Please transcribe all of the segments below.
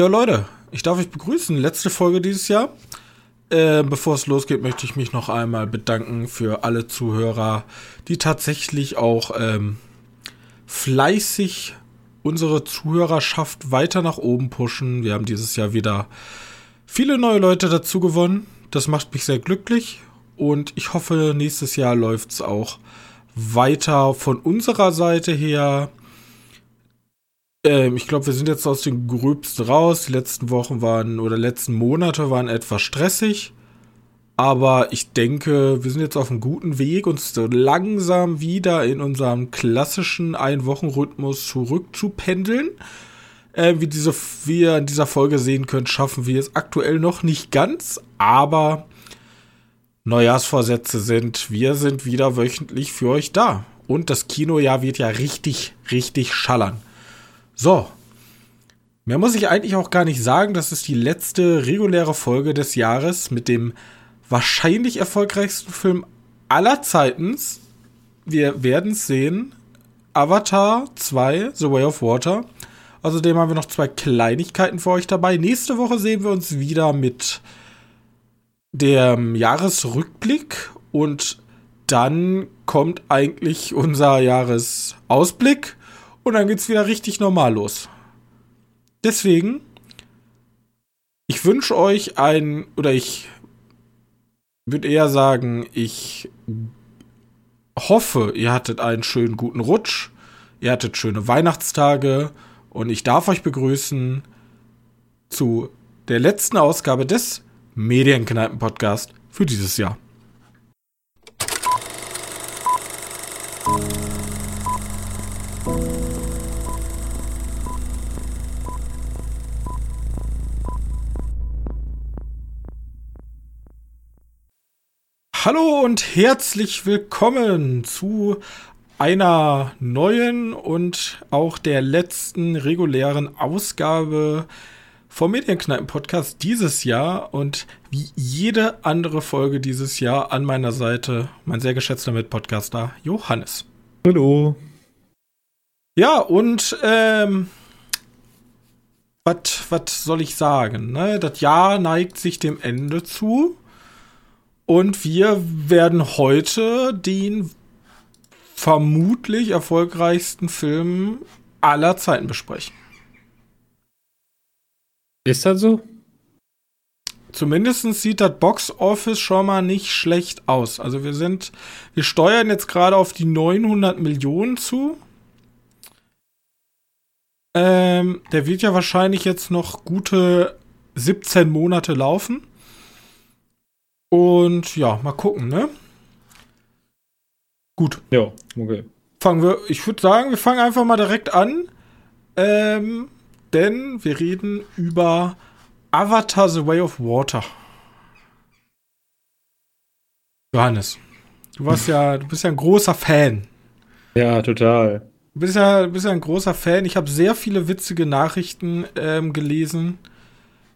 Ja, Leute, ich darf euch begrüßen. Letzte Folge dieses Jahr. Äh, bevor es losgeht, möchte ich mich noch einmal bedanken für alle Zuhörer, die tatsächlich auch ähm, fleißig unsere Zuhörerschaft weiter nach oben pushen. Wir haben dieses Jahr wieder viele neue Leute dazu gewonnen. Das macht mich sehr glücklich und ich hoffe, nächstes Jahr läuft es auch weiter von unserer Seite her ähm, ich glaube, wir sind jetzt aus dem Gröbsten raus. Die letzten Wochen waren oder letzten Monate waren etwas stressig. Aber ich denke, wir sind jetzt auf einem guten Weg, uns so langsam wieder in unserem klassischen Ein-Wochen-Rhythmus zurückzupendeln. Äh, wie, diese, wie ihr in dieser Folge sehen könnt, schaffen wir es aktuell noch nicht ganz, aber Neujahrsvorsätze sind, wir sind wieder wöchentlich für euch da. Und das Kinojahr wird ja richtig, richtig schallern. So. Mehr muss ich eigentlich auch gar nicht sagen. Das ist die letzte reguläre Folge des Jahres mit dem wahrscheinlich erfolgreichsten Film aller Zeitens. Wir werden es sehen. Avatar 2, The Way of Water. Außerdem haben wir noch zwei Kleinigkeiten für euch dabei. Nächste Woche sehen wir uns wieder mit dem Jahresrückblick und dann kommt eigentlich unser Jahresausblick und dann geht's wieder richtig normal los. Deswegen, ich wünsche euch ein, oder ich würde eher sagen, ich hoffe, ihr hattet einen schönen guten Rutsch, ihr hattet schöne Weihnachtstage und ich darf euch begrüßen zu der letzten Ausgabe des Medienkneipen-Podcast für dieses Jahr. Hallo und herzlich willkommen zu einer neuen und auch der letzten regulären Ausgabe vom Medienkneipen-Podcast dieses Jahr und wie jede andere Folge dieses Jahr an meiner Seite mein sehr geschätzter Mitpodcaster Johannes. Hallo. Ja, und ähm, was soll ich sagen? Ne? Das Jahr neigt sich dem Ende zu. Und wir werden heute den vermutlich erfolgreichsten Film aller Zeiten besprechen. Ist das so? Zumindest sieht das Box Office schon mal nicht schlecht aus. Also wir sind, wir steuern jetzt gerade auf die 900 Millionen zu. Ähm, der wird ja wahrscheinlich jetzt noch gute 17 Monate laufen. Und ja, mal gucken, ne? Gut. Ja, okay. Fangen wir, ich würde sagen, wir fangen einfach mal direkt an. Ähm, denn wir reden über Avatar The Way of Water. Johannes, du warst ja, du bist ja ein großer Fan. Ja, total. Du bist ja, du bist ja ein großer Fan. Ich habe sehr viele witzige Nachrichten ähm, gelesen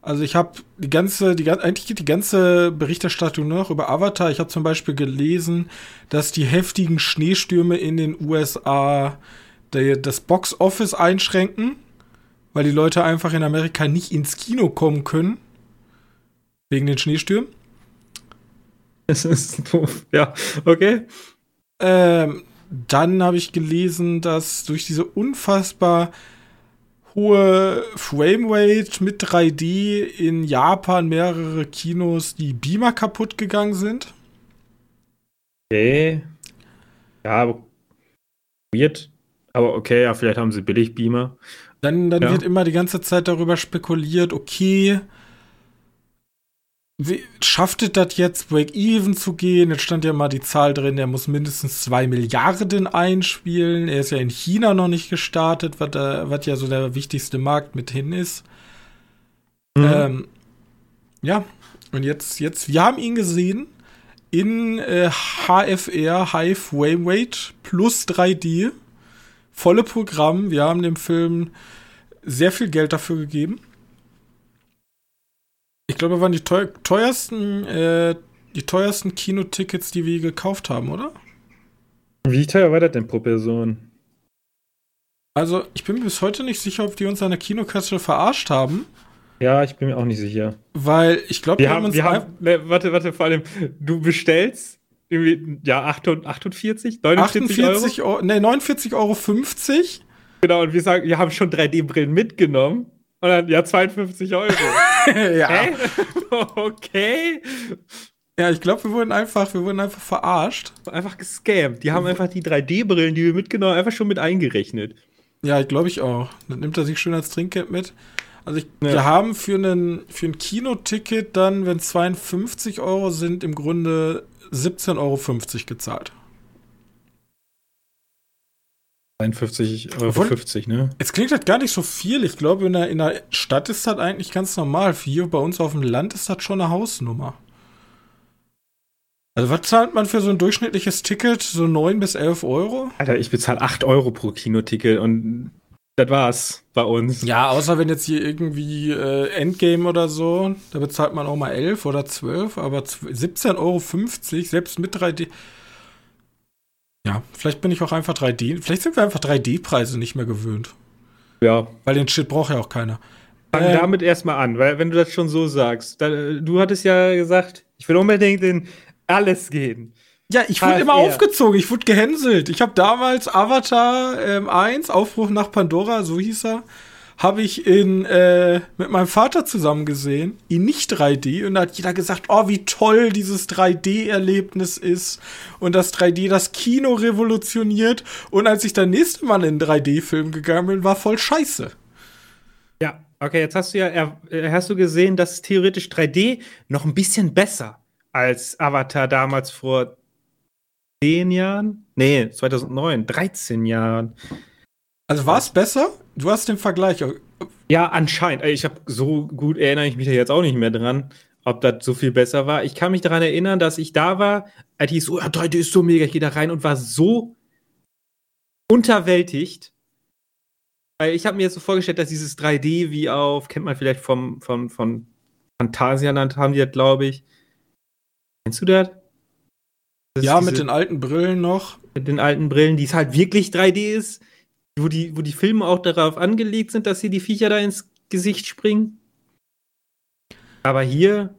also ich habe die ganze, die, eigentlich geht die ganze Berichterstattung nur noch über Avatar. Ich habe zum Beispiel gelesen, dass die heftigen Schneestürme in den USA das Box Office einschränken, weil die Leute einfach in Amerika nicht ins Kino kommen können. Wegen den Schneestürmen. Es ist doof. Ja, okay. Ähm, dann habe ich gelesen, dass durch diese unfassbar hohe Framerate mit 3D in Japan mehrere Kinos die Beamer kaputt gegangen sind. Okay. Ja, weird. Aber okay, ja, vielleicht haben sie billig Beamer. Dann, dann ja. wird immer die ganze Zeit darüber spekuliert, okay, wie, schafft es das jetzt, Break-Even zu gehen? Jetzt stand ja mal die Zahl drin, er muss mindestens zwei Milliarden einspielen. Er ist ja in China noch nicht gestartet, was, äh, was ja so der wichtigste Markt mithin ist. Mhm. Ähm, ja, und jetzt, jetzt, wir haben ihn gesehen in äh, HFR, High Frame Rate plus 3D. Volle Programm. Wir haben dem Film sehr viel Geld dafür gegeben. Ich glaube, waren die teuersten, äh, die teuersten Kinotickets, die wir gekauft haben, oder? Wie teuer war das denn pro Person? Also, ich bin bis heute nicht sicher, ob die uns an der Kinokasse verarscht haben. Ja, ich bin mir auch nicht sicher. Weil ich glaube, wir, wir haben, uns wir haben, ne, warte, warte, vor allem, du bestellst irgendwie, ja, 48, 49 48 Euro? Euro ne, 49,50 Euro. Genau, und wir sagen, wir haben schon 3D-Brillen mitgenommen. Und dann, ja, 52 Euro. ja. Hä? okay. Ja, ich glaube, wir wurden einfach, wir wurden einfach verarscht. Einfach gescammt. Die haben einfach die 3D-Brillen, die wir mitgenommen haben, einfach schon mit eingerechnet. Ja, glaube ich auch. Dann nimmt er sich schön als Trinkgeld mit. Also ich, ja. wir haben für, einen, für ein Kinoticket dann, wenn 52 Euro sind, im Grunde 17,50 Euro gezahlt. 51,50 Euro, 50, ne? Es klingt halt gar nicht so viel. Ich glaube, in der, in der Stadt ist das eigentlich ganz normal. Hier bei uns auf dem Land ist das schon eine Hausnummer. Also, was zahlt man für so ein durchschnittliches Ticket? So 9 bis 11 Euro? Alter, ich bezahle 8 Euro pro Kinoticket und das war's bei uns. Ja, außer wenn jetzt hier irgendwie äh, Endgame oder so, da bezahlt man auch mal 11 oder 12, aber 17,50 Euro, selbst mit 3D. Ja, vielleicht bin ich auch einfach 3D. Vielleicht sind wir einfach 3D-Preise nicht mehr gewöhnt. Ja. Weil den Shit braucht ja auch keiner. Fang ähm, damit erstmal an, weil wenn du das schon so sagst, da, du hattest ja gesagt, ich will unbedingt in alles gehen. Ja, ich wurde immer aufgezogen, ich wurde gehänselt. Ich habe damals Avatar ähm, 1, Aufbruch nach Pandora, so hieß er, habe ich in, äh, mit meinem Vater zusammen gesehen, in nicht 3D, und da hat jeder gesagt, oh, wie toll dieses 3D-Erlebnis ist und das 3D das Kino revolutioniert. Und als ich dann nächste Mal in einen 3D-Film gegangen bin, war voll scheiße. Ja, okay, jetzt hast du ja, äh, hast du gesehen, dass theoretisch 3D noch ein bisschen besser als Avatar damals vor 10 Jahren? Nee, 2009, 13 Jahren. Also war es besser? Du hast den Vergleich. Ja, anscheinend. Ich habe so gut erinnere ich mich da jetzt auch nicht mehr dran, ob das so viel besser war. Ich kann mich daran erinnern, dass ich da war, als ich so, ja, 3D ist so mega, ich gehe da rein und war so unterwältigt. Weil ich habe mir jetzt so vorgestellt, dass dieses 3D wie auf, kennt man vielleicht vom, vom, von Phantasialand, haben die das, glaube ich. Kennst du das? das ja, mit den alten Brillen noch. Mit den alten Brillen, die es halt wirklich 3D ist wo die, wo die Filme auch darauf angelegt sind, dass sie die Viecher da ins Gesicht springen. Aber hier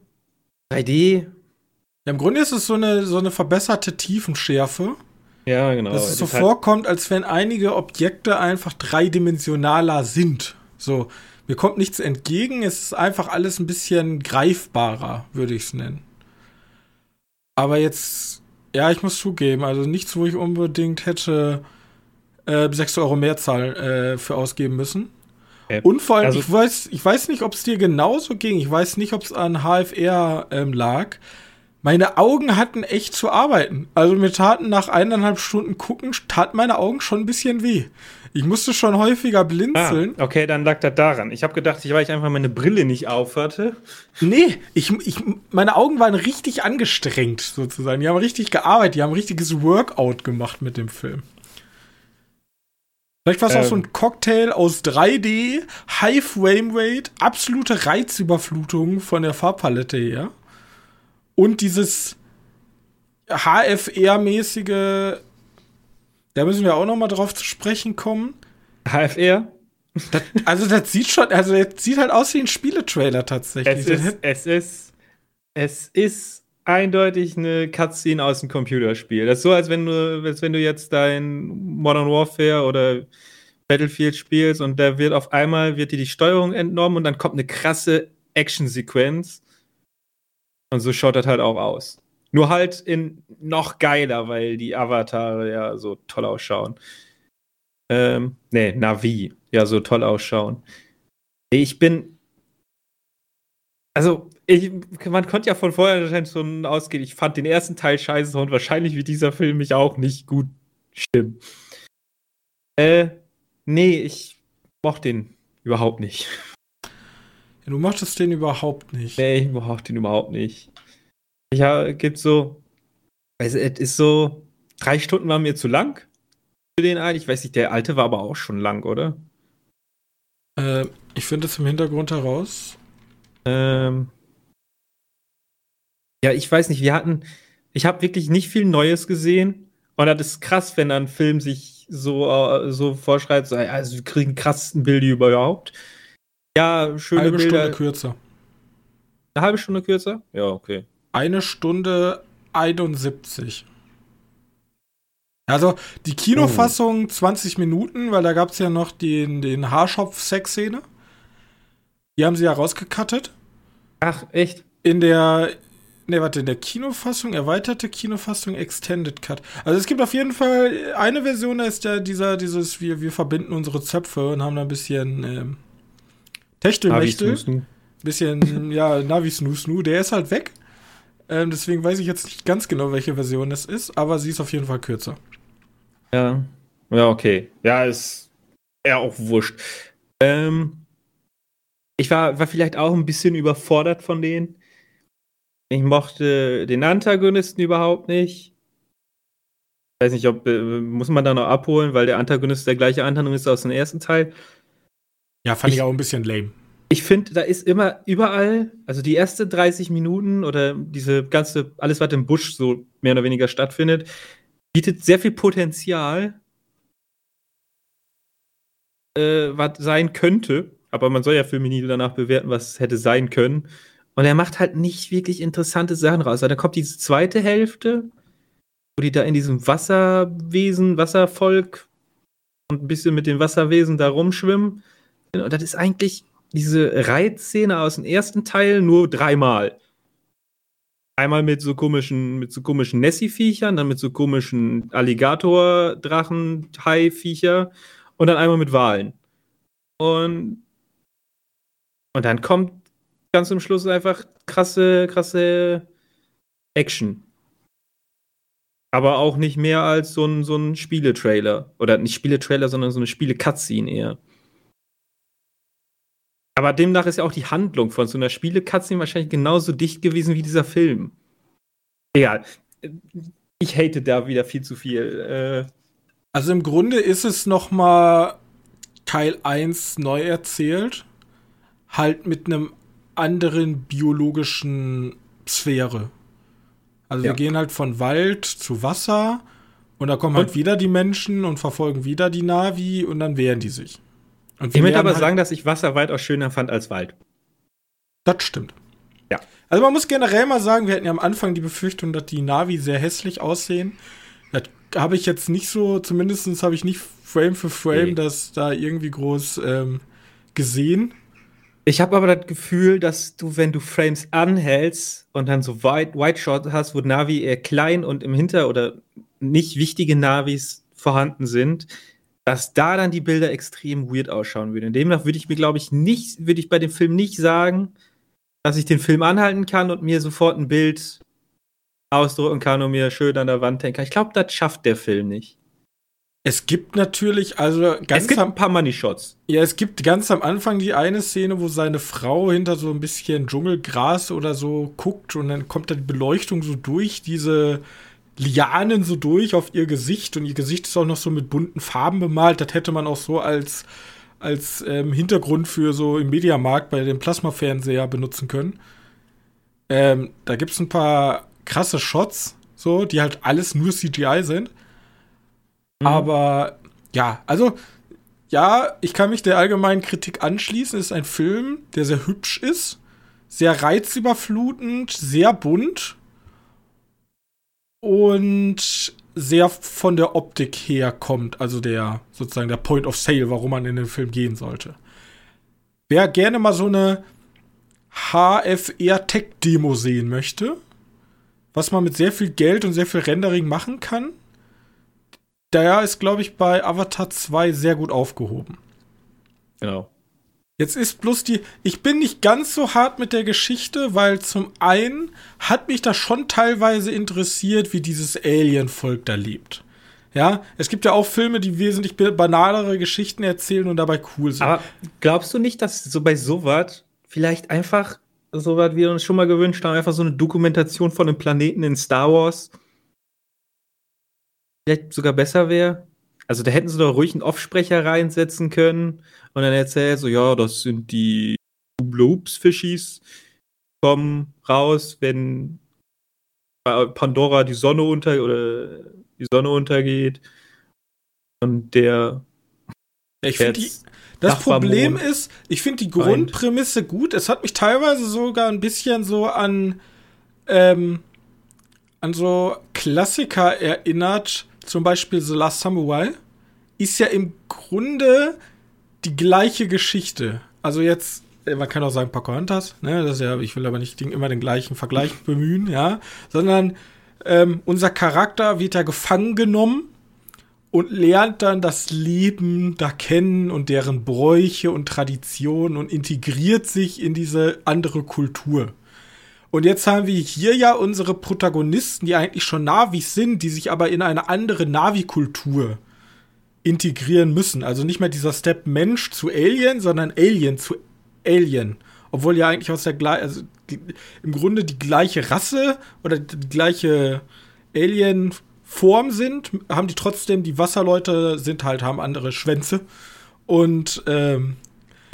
3D. Ja, Im Grunde ist es so eine, so eine verbesserte Tiefenschärfe. Ja, genau. Dass es so halt vorkommt, als wenn einige Objekte einfach dreidimensionaler sind. So, mir kommt nichts entgegen, es ist einfach alles ein bisschen greifbarer, würde ich es nennen. Aber jetzt, ja, ich muss zugeben, also nichts, wo ich unbedingt hätte äh, 6 Euro Mehrzahl äh, für ausgeben müssen. Okay. Und vor allem, also, ich, weiß, ich weiß nicht, ob es dir genauso ging. Ich weiß nicht, ob es an HFR ähm, lag. Meine Augen hatten echt zu arbeiten. Also mir taten nach eineinhalb Stunden gucken, taten meine Augen schon ein bisschen weh. Ich musste schon häufiger blinzeln. Ah, okay, dann lag das daran. Ich habe gedacht, ich, weil ich einfach meine Brille nicht aufhatte. Nee, ich, ich, meine Augen waren richtig angestrengt, sozusagen. Die haben richtig gearbeitet, die haben ein richtiges Workout gemacht mit dem Film. Vielleicht war es ähm, auch so ein ähm. Cocktail aus 3D, High Frame Rate, absolute Reizüberflutung von der Farbpalette her. Und dieses HFR-mäßige, da müssen wir auch noch mal drauf zu sprechen kommen. HFR? Das, also das sieht schon, also das sieht halt aus wie ein Spieletrailer tatsächlich. Es ist, es ist, es ist eindeutig eine Cutscene aus dem Computerspiel. Das ist so, als wenn du, als wenn du jetzt dein Modern Warfare oder Battlefield spielst und da wird auf einmal wird dir die Steuerung entnommen und dann kommt eine krasse Action-Sequenz. Und so schaut das halt auch aus. Nur halt in noch geiler, weil die Avatare ja so toll ausschauen. Ähm, nee, Navi ja so toll ausschauen. Ich bin. Also, ich, man konnte ja von vorher schon ausgehen, ich fand den ersten Teil scheiße und wahrscheinlich wird dieser Film mich auch nicht gut stimmen. Äh, nee, ich mochte den überhaupt nicht. Ja, du mochtest den überhaupt nicht. Nee, ich mochte den überhaupt nicht. Ich ja, gibt so, also es ist so, drei Stunden waren mir zu lang für den einen. Ich weiß nicht, der alte war aber auch schon lang, oder? Äh, ich finde es im Hintergrund heraus. Ähm, ja, ich weiß nicht, wir hatten, ich habe wirklich nicht viel Neues gesehen. Und das ist krass, wenn ein Film sich so, uh, so vorschreibt, so, also wir kriegen krassesten Bilder überhaupt. Ja, schöne Halbe Bilder. Stunde kürzer. Eine halbe Stunde kürzer? Ja, okay. Eine Stunde 71. Also die Kinofassung 20 Minuten, weil da gab es ja noch den, den Haarschopf-Sex-Szene. Die haben sie ja rausgekattet. Ach, echt? In der, ne, warte, in der Kinofassung, erweiterte Kinofassung, Extended Cut. Also es gibt auf jeden Fall eine Version, da ist ja dieser, dieses, wir, wir verbinden unsere Zöpfe und haben da ein bisschen ähm, Techtelmechtel. Bisschen, ja, Navi Snoo Snoo, der ist halt weg. Ähm, deswegen weiß ich jetzt nicht ganz genau, welche Version es ist, aber sie ist auf jeden Fall kürzer. Ja. Ja, okay. Ja, ist eher auch wurscht. Ähm, ich war, war vielleicht auch ein bisschen überfordert von denen. Ich mochte den Antagonisten überhaupt nicht. Ich weiß nicht, ob äh, muss man da noch abholen, weil der Antagonist der gleiche Antagonist aus dem ersten Teil. Ja, fand ich, Ich- auch ein bisschen lame. Ich finde, da ist immer überall, also die erste 30 Minuten oder diese ganze, alles, was im Busch so mehr oder weniger stattfindet, bietet sehr viel Potenzial, äh, was sein könnte. Aber man soll ja Filme nie danach bewerten, was hätte sein können. Und er macht halt nicht wirklich interessante Sachen raus. Also, da kommt diese zweite Hälfte, wo die da in diesem Wasserwesen, Wasservolk und ein bisschen mit den Wasserwesen da rumschwimmen. Und das ist eigentlich diese Reitszene aus dem ersten Teil nur dreimal. Einmal mit so komischen, mit so komischen Nessie-Viechern, dann mit so komischen Alligator-Drachen, Hai-Viecher und dann einmal mit Walen. Und, und dann kommt ganz zum Schluss einfach krasse, krasse Action. Aber auch nicht mehr als so ein, so ein Spieletrailer. Oder nicht Spieletrailer, sondern so eine Spiele-Cutscene eher. Aber demnach ist ja auch die Handlung von so einer Spiele-Cutscene wahrscheinlich genauso dicht gewesen wie dieser Film. Egal. Ich hate da wieder viel zu viel. Äh, Also im Grunde ist es noch mal Teil 1 neu erzählt, halt mit einem anderen biologischen Sphäre. Also Ja. wir gehen halt von Wald zu Wasser und da kommen halt Und- wieder die Menschen und verfolgen wieder die Navi und dann wehren die sich. Und ich möchte aber halt- sagen, dass ich Wasser weitaus schöner fand als Wald. Das stimmt. Ja. Also man muss generell mal sagen, wir hatten ja am Anfang die Befürchtung, dass die Navi sehr hässlich aussehen. Das habe ich jetzt nicht so, zumindest habe ich nicht Frame für Frame Nee. das da irgendwie groß ähm, gesehen. Ich habe aber das Gefühl, dass du, wenn du Frames anhältst und dann so White, White Shot hast, wo Navi eher klein und im Hinter- oder nicht wichtige Navis vorhanden sind, dass da dann die Bilder extrem weird ausschauen würden. Demnach würde ich mir, glaube ich, nicht, würde ich bei dem Film nicht sagen, dass ich den Film anhalten kann und mir sofort ein Bild ausdrucken kann und mir schön an der Wand hängen kann. Ich glaube, das schafft der Film nicht. Es gibt natürlich, also es ganz gibt am, ein paar Money Shots. ja, es gibt ganz am Anfang die eine Szene, wo seine Frau hinter so ein bisschen Dschungelgras oder so guckt und dann kommt da die Beleuchtung so durch diese Lianen so durch auf ihr Gesicht und ihr Gesicht ist auch noch so mit bunten Farben bemalt. Das hätte man auch so als, als ähm, Hintergrund für so im Mediamarkt bei dem Plasmafernseher benutzen können. Ähm, da gibt es ein paar krasse Shots, so, die halt alles nur CGI sind. Aber ja, also ja, ich kann mich der allgemeinen Kritik anschließen. Es ist ein Film, der sehr hübsch ist, sehr reizüberflutend, sehr bunt und sehr von der Optik her kommt, also der sozusagen der Point of Sale, warum man in den Film gehen sollte. Wer gerne mal so eine HFR Tech Demo sehen möchte, was man mit sehr viel Geld und sehr viel Rendering machen kann, der ist, glaube ich, bei Avatar 2 sehr gut aufgehoben. Genau. Jetzt ist bloß die, ich bin nicht ganz so hart mit der Geschichte, weil zum einen hat mich das schon teilweise interessiert, wie dieses Alien-Volk da lebt. Ja, es gibt ja auch Filme, die wesentlich banalere Geschichten erzählen und dabei cool sind. Aber glaubst du nicht, dass so bei sowas vielleicht einfach so was wir uns schon mal gewünscht haben, einfach so eine Dokumentation von einem Planeten in Star Wars vielleicht sogar besser wäre? Also da hätten sie doch ruhig einen Offsprecher reinsetzen können und dann erzählt so, ja, das sind die Bloops-Fischis, kommen raus, wenn bei Pandora die Sonne unter oder die Sonne untergeht und der ich finde das Problem ist, ich finde die Grundprämisse gut. Es hat mich teilweise sogar ein bisschen so an, ähm, an so Klassiker erinnert. Zum Beispiel The Last Samurai. Ist ja im Grunde die gleiche Geschichte. Also jetzt, äh, man kann auch sagen Pocahontas, ne? Das ist ja, ich will aber nicht immer den gleichen Vergleich bemühen, ja. Sondern ähm, unser Charakter wird ja gefangen genommen und lernt dann das Leben da kennen und deren Bräuche und Traditionen und integriert sich in diese andere Kultur. Und jetzt haben wir hier ja unsere Protagonisten, die eigentlich schon Navis sind, die sich aber in eine andere Navi-Kultur integrieren müssen. Also nicht mehr dieser Step Mensch zu Alien, sondern Alien zu Alien. Obwohl ja eigentlich aus der gleichen, also die, im Grunde die gleiche Rasse oder die gleiche Alien Form sind, haben die trotzdem, die Wasserleute sind halt, haben andere Schwänze. Und ähm,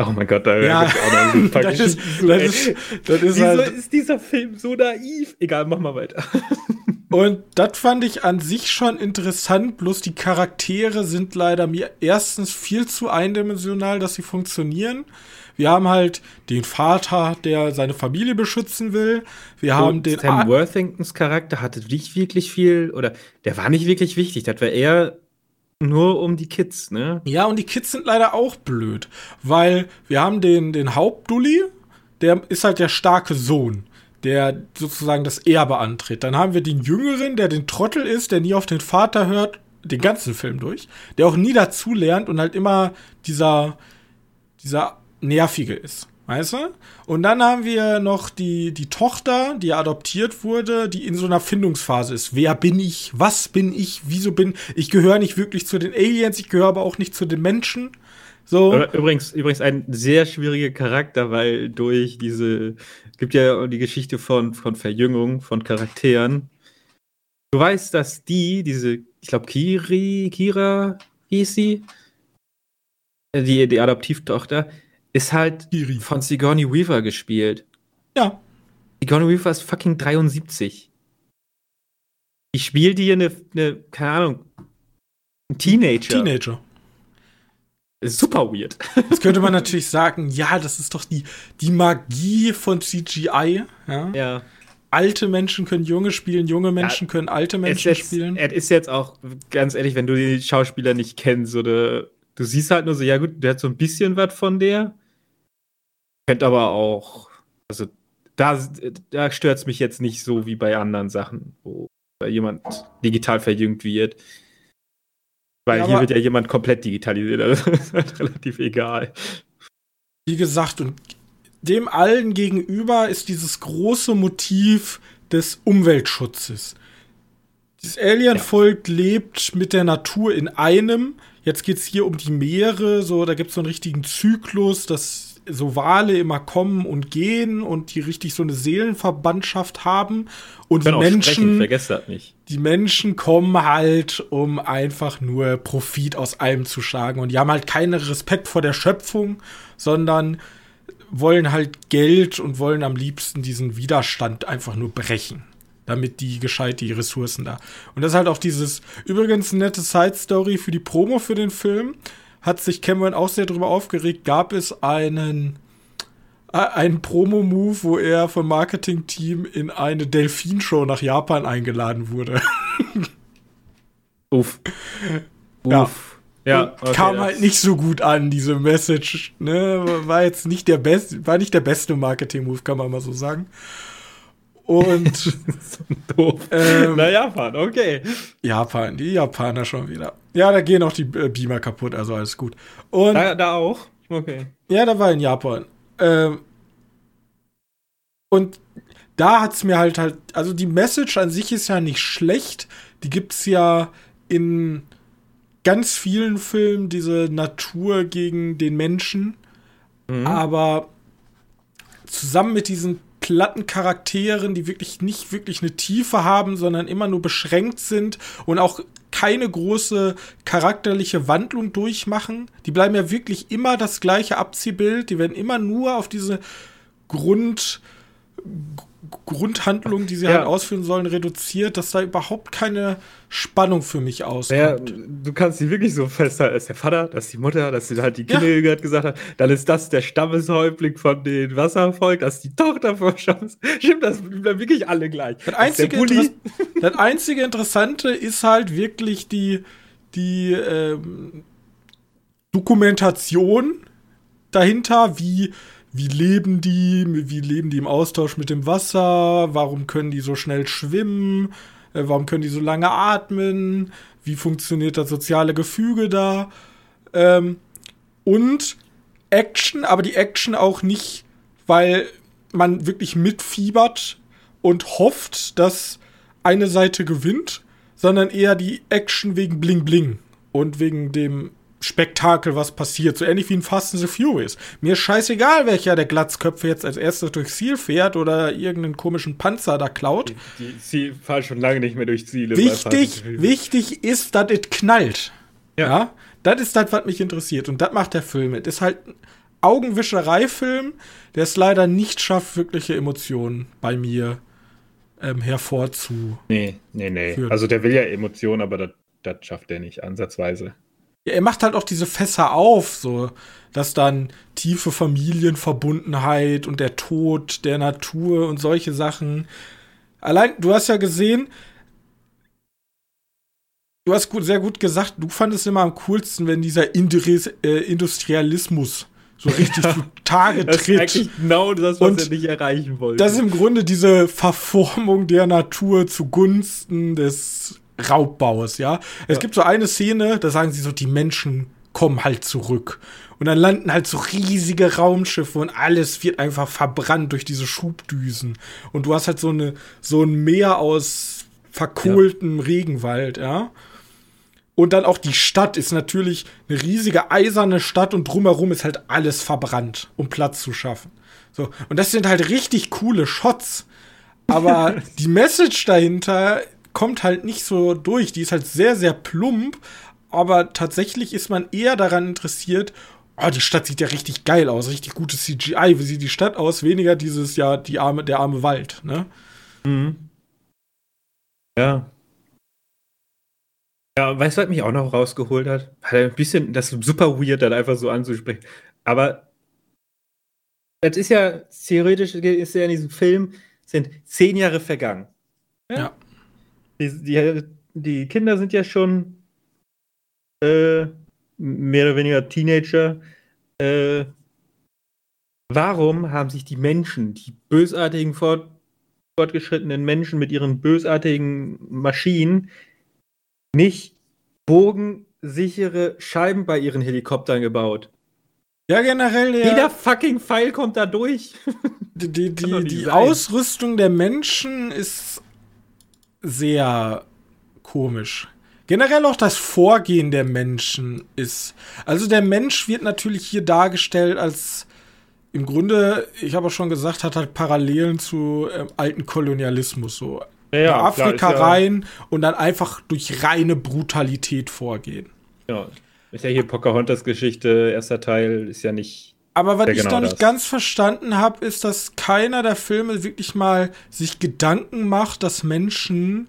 Oh mein Gott, da ja, ich auch noch ein das, ist, das, ist, das ist, halt, ist dieser Film so naiv. Egal, mach mal weiter. Und das fand ich an sich schon interessant, bloß die Charaktere sind leider mir erstens viel zu eindimensional, dass sie funktionieren. Wir haben halt den Vater, der seine Familie beschützen will. Wir Und haben den Sam Worthingtons Charakter hatte nicht wirklich viel oder der war nicht wirklich wichtig. Das war eher nur um die Kids, ne? Ja, und die Kids sind leider auch blöd, weil wir haben den den Hauptdulli, der ist halt der starke Sohn der sozusagen das Erbe antritt. Dann haben wir den Jüngeren, der den Trottel ist, der nie auf den Vater hört, den ganzen Film durch, der auch nie dazu lernt und halt immer dieser, dieser Nervige ist. Weißt du? Und dann haben wir noch die, die Tochter, die adoptiert wurde, die in so einer Findungsphase ist. Wer bin ich? Was bin ich? Wieso bin ich? gehöre nicht wirklich zu den Aliens, ich gehöre aber auch nicht zu den Menschen. So. Übrigens, übrigens ein sehr schwieriger Charakter, weil durch diese, gibt ja die Geschichte von, von Verjüngung von Charakteren. Du weißt, dass die, diese, ich glaube, Kiri, Kira hieß sie, die, die Adoptivtochter, ist halt Kiri. von Sigourney Weaver gespielt. Ja. Sigourney Weaver ist fucking 73. Ich spiele die eine, eine, keine Ahnung, ein Teenager. Teenager. Super weird. Jetzt könnte man natürlich sagen, ja, das ist doch die, die Magie von CGI. Ja. ja. Alte Menschen können junge spielen, junge Menschen ja, können alte Menschen jetzt, spielen. Es ist jetzt auch, ganz ehrlich, wenn du die Schauspieler nicht kennst oder du siehst halt nur so, ja gut, der hat so ein bisschen was von der. Könnte aber auch, also da, da stört es mich jetzt nicht so wie bei anderen Sachen, wo jemand digital verjüngt wird. Weil ja, hier wird ja jemand komplett digitalisiert, also ist halt relativ egal. Wie gesagt, und dem allen gegenüber ist dieses große Motiv des Umweltschutzes. Dieses Alien-Volk ja. lebt mit der Natur in einem. Jetzt geht es hier um die Meere, so, da gibt es so einen richtigen Zyklus, dass so Wale immer kommen und gehen und die richtig so eine Seelenverbandschaft haben und die Menschen vergesst das nicht. Die Menschen kommen halt, um einfach nur Profit aus allem zu schlagen und die haben halt keinen Respekt vor der Schöpfung, sondern wollen halt Geld und wollen am liebsten diesen Widerstand einfach nur brechen damit die gescheit die Ressourcen da. Und das ist halt auch dieses übrigens nette Side Story für die Promo für den Film hat sich Cameron auch sehr darüber aufgeregt, gab es einen äh, einen Promo-Move, wo er vom Marketing-Team in eine Delfin-Show nach Japan eingeladen wurde. Uff. Ja. Uff. Ja, okay, kam halt nicht so gut an, diese Message. Ne? War jetzt nicht der beste, war nicht der beste Marketing-Move, kann man mal so sagen. Und so doof. Ähm, Na, Japan, okay. Japan, die Japaner schon wieder. Ja, da gehen auch die äh, Beamer kaputt, also alles gut. Und da, da auch? Okay. Ja, da war in Japan. Ähm, und da hat's mir halt halt, also die Message an sich ist ja nicht schlecht. Die gibt's ja in ganz vielen Filmen, diese Natur gegen den Menschen. Mhm. Aber zusammen mit diesen platten Charakteren, die wirklich nicht wirklich eine Tiefe haben, sondern immer nur beschränkt sind und auch keine große charakterliche Wandlung durchmachen. Die bleiben ja wirklich immer das gleiche Abziehbild. Die werden immer nur auf diese Grund Grundhandlung, die sie ja. halt ausführen sollen, reduziert, dass da überhaupt keine Spannung für mich auskommt. Ja, du kannst sie wirklich so festhalten, das ist der Vater, das ist die Mutter, dass sie halt die Kinder ja. gesagt hat, dann ist das der Stammeshäuptling von den Wasservolk, das ist die Tochter von Stammes. Stimmt, das bleiben wirklich alle gleich. Das einzige, das, das einzige Interessante ist halt wirklich die, die ähm, Dokumentation dahinter, wie wie leben die, wie leben die im Austausch mit dem Wasser, warum können die so schnell schwimmen, äh, warum können die so lange atmen, wie funktioniert das soziale Gefüge da. Ähm, und Action, aber die Action auch nicht, weil man wirklich mitfiebert und hofft, dass eine Seite gewinnt, sondern eher die Action wegen Bling Bling und wegen dem Spektakel, was passiert. So ähnlich wie in Fast and the Furious. Mir ist scheißegal, welcher der Glatzköpfe jetzt als erstes durchs Ziel fährt oder irgendeinen komischen Panzer da klaut. Die, die, die fahren schon lange nicht mehr durch Ziele. Wichtig, wichtig ist, dass es knallt. Ja. ja? Das ist das, was mich interessiert. Und das macht der Film. Das ist halt ein Augenwischerei-Film, der es leider nicht schafft, wirkliche Emotionen bei mir ähm, hervorzu. Nee, nee, nee. Führen. Also der will ja Emotionen, aber das schafft er nicht ansatzweise. Ja, er macht halt auch diese Fässer auf, so, dass dann tiefe Familienverbundenheit und der Tod der Natur und solche Sachen. Allein, du hast ja gesehen, du hast gut, sehr gut gesagt, du fandest immer am coolsten, wenn dieser Indris, äh, Industrialismus so richtig ja, Tage tritt. Das genau das, was und er nicht erreichen wollte. Das ist im Grunde diese Verformung der Natur zugunsten des Raubbaus, ja. Es ja. gibt so eine Szene, da sagen sie so, die Menschen kommen halt zurück. Und dann landen halt so riesige Raumschiffe und alles wird einfach verbrannt durch diese Schubdüsen. Und du hast halt so eine, so ein Meer aus verkohltem ja. Regenwald, ja. Und dann auch die Stadt ist natürlich eine riesige eiserne Stadt und drumherum ist halt alles verbrannt, um Platz zu schaffen. So. Und das sind halt richtig coole Shots. Aber die Message dahinter kommt halt nicht so durch. Die ist halt sehr, sehr plump, aber tatsächlich ist man eher daran interessiert, oh, die Stadt sieht ja richtig geil aus, richtig gutes CGI. Wie sieht die Stadt aus? Weniger dieses, ja, die arme, der arme Wald, ne? Mhm. Ja. Ja, weißt du, was mich auch noch rausgeholt hat? Halt ein bisschen, das super weird, dann einfach so anzusprechen. Aber das ist ja, theoretisch ist ja in diesem Film, sind zehn Jahre vergangen. Ja. ja die, die, die Kinder sind ja schon äh, mehr oder weniger Teenager. Äh, warum haben sich die Menschen, die bösartigen, fort, fortgeschrittenen Menschen mit ihren bösartigen Maschinen, nicht bogensichere Scheiben bei ihren Helikoptern gebaut? Ja, generell, ja. Jeder fucking Pfeil kommt da durch. Die, die, die, die Ausrüstung der Menschen ist sehr komisch. Generell auch das Vorgehen der Menschen ist. Also der Mensch wird natürlich hier dargestellt als im Grunde, ich habe auch schon gesagt, hat halt Parallelen zu äh, alten Kolonialismus so. Ja, ja Afrika klar, rein ja und dann einfach durch reine Brutalität vorgehen. Ja, ist ja hier Pocahontas Geschichte, erster Teil, ist ja nicht aber was ich genau noch nicht das. ganz verstanden habe, ist, dass keiner der Filme wirklich mal sich Gedanken macht, dass Menschen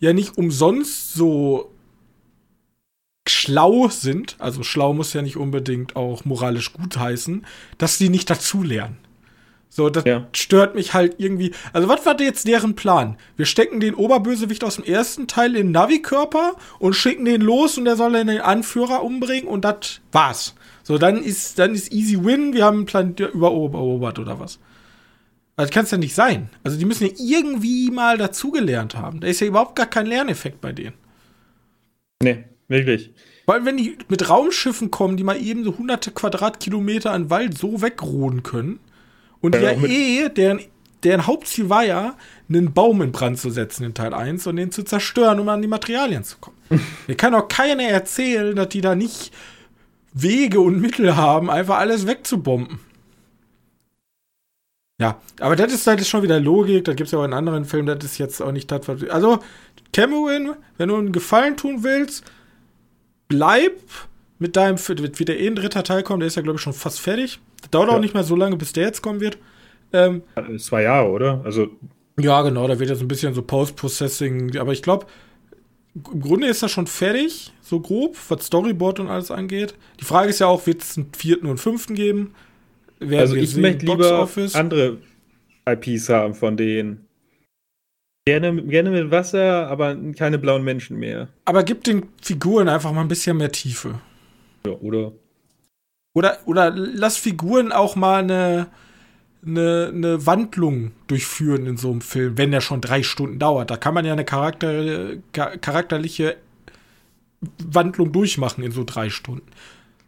ja nicht umsonst so schlau sind, also schlau muss ja nicht unbedingt auch moralisch gut heißen, dass sie nicht dazulernen. So, das ja. stört mich halt irgendwie. Also, was war jetzt deren Plan? Wir stecken den Oberbösewicht aus dem ersten Teil in den Navi-Körper und schicken den los und der soll dann den Anführer umbringen und das war's. So, dann ist, dann ist easy win, wir haben einen Planet übererobert oder was. Das kann es ja nicht sein. Also, die müssen ja irgendwie mal dazugelernt haben. Da ist ja überhaupt gar kein Lerneffekt bei denen. Nee, wirklich. Weil, wenn die mit Raumschiffen kommen, die mal eben so hunderte Quadratkilometer an Wald so wegroden können, und ja, ja eh, deren, deren Hauptziel war ja, einen Baum in Brand zu setzen in Teil 1 und den zu zerstören, um an die Materialien zu kommen. Mir kann auch keiner erzählen, dass die da nicht Wege und Mittel haben, einfach alles wegzubomben. Ja, aber das ist halt schon wieder Logik, da gibt es ja auch in anderen Filmen, das ist jetzt auch nicht das, was. Also, Cameron, wenn du einen Gefallen tun willst, bleib mit deinem, wird wieder eh ein dritter Teil kommen, der ist ja, glaube ich, schon fast fertig. Das dauert ja. auch nicht mehr so lange, bis der jetzt kommen wird. Ähm, Zwei Jahre, oder? Also. Ja, genau, da wird jetzt ein bisschen so Post-Processing, aber ich glaube, im Grunde ist das schon fertig, so grob, was Storyboard und alles angeht. Die Frage ist ja auch, wird es einen vierten und fünften geben? Werden also ich möchte lieber andere IPs haben von denen. Gerne, gerne mit Wasser, aber keine blauen Menschen mehr. Aber gib den Figuren einfach mal ein bisschen mehr Tiefe. Ja, oder? Oder, oder lass Figuren auch mal eine, eine, eine Wandlung durchführen in so einem Film, wenn der schon drei Stunden dauert. Da kann man ja eine Charakter, charakterliche Wandlung durchmachen in so drei Stunden.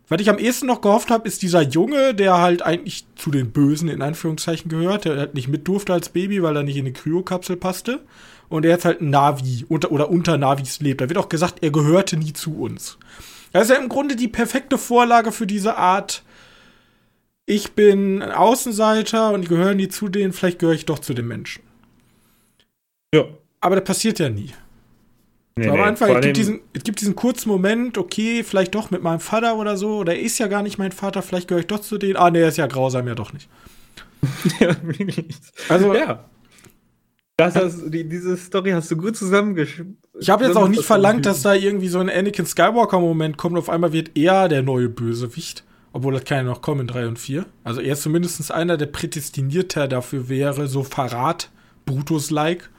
Was ich am ehesten noch gehofft habe, ist dieser Junge, der halt eigentlich zu den Bösen in Anführungszeichen gehört, der halt nicht mit durfte als Baby, weil er nicht in die Kryokapsel passte. Und er jetzt halt ein Navi unter, oder unter Navis lebt. Da wird auch gesagt, er gehörte nie zu uns. Das ist ja im Grunde die perfekte Vorlage für diese Art. Ich bin ein Außenseiter und die gehören nie zu denen, vielleicht gehöre ich doch zu den Menschen. Ja. Aber das passiert ja nie. Nee, so, am nee, Anfang, es gibt, diesen, es gibt diesen kurzen Moment, okay, vielleicht doch mit meinem Vater oder so, oder er ist ja gar nicht mein Vater, vielleicht gehöre ich doch zu denen. Ah, nee, er ist ja grausam, ja doch nicht. ja, wirklich. Also, ja. Das hast, die, diese Story hast du gut zusammengeschrieben. Ich habe jetzt auch nicht verlangt, dass da irgendwie so ein Anakin Skywalker-Moment kommt. Auf einmal wird er der neue Bösewicht. Obwohl das ja noch kommen in 3 und 4. Also er ist zumindest einer, der prädestinierter dafür wäre, so Verrat, Brutus-like.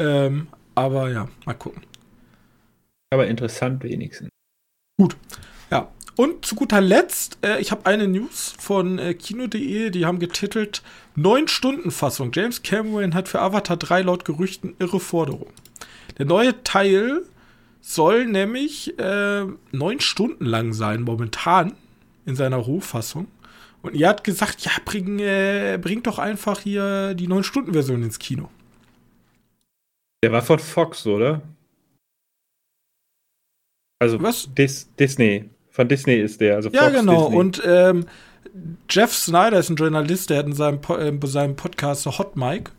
Ähm, aber ja, mal gucken. Aber interessant wenigstens. Gut. Ja. Und zu guter Letzt, äh, ich habe eine News von äh, Kino.de, die haben getitelt 9-Stunden-Fassung. James Cameron hat für Avatar 3 laut Gerüchten irre Forderung. Der neue Teil soll nämlich äh, 9 Stunden lang sein, momentan, in seiner Rohfassung. Und ihr hat gesagt, ja, bring, äh, bringt doch einfach hier die 9-Stunden-Version ins Kino. Der war von Fox, oder? Also Was? Dis Disney. Von Disney ist der. Also Fox, ja, genau. Disney. Und ähm, Jeff Snyder ist ein Journalist, der hat in seinem, po äh, seinem Podcast Hot Mic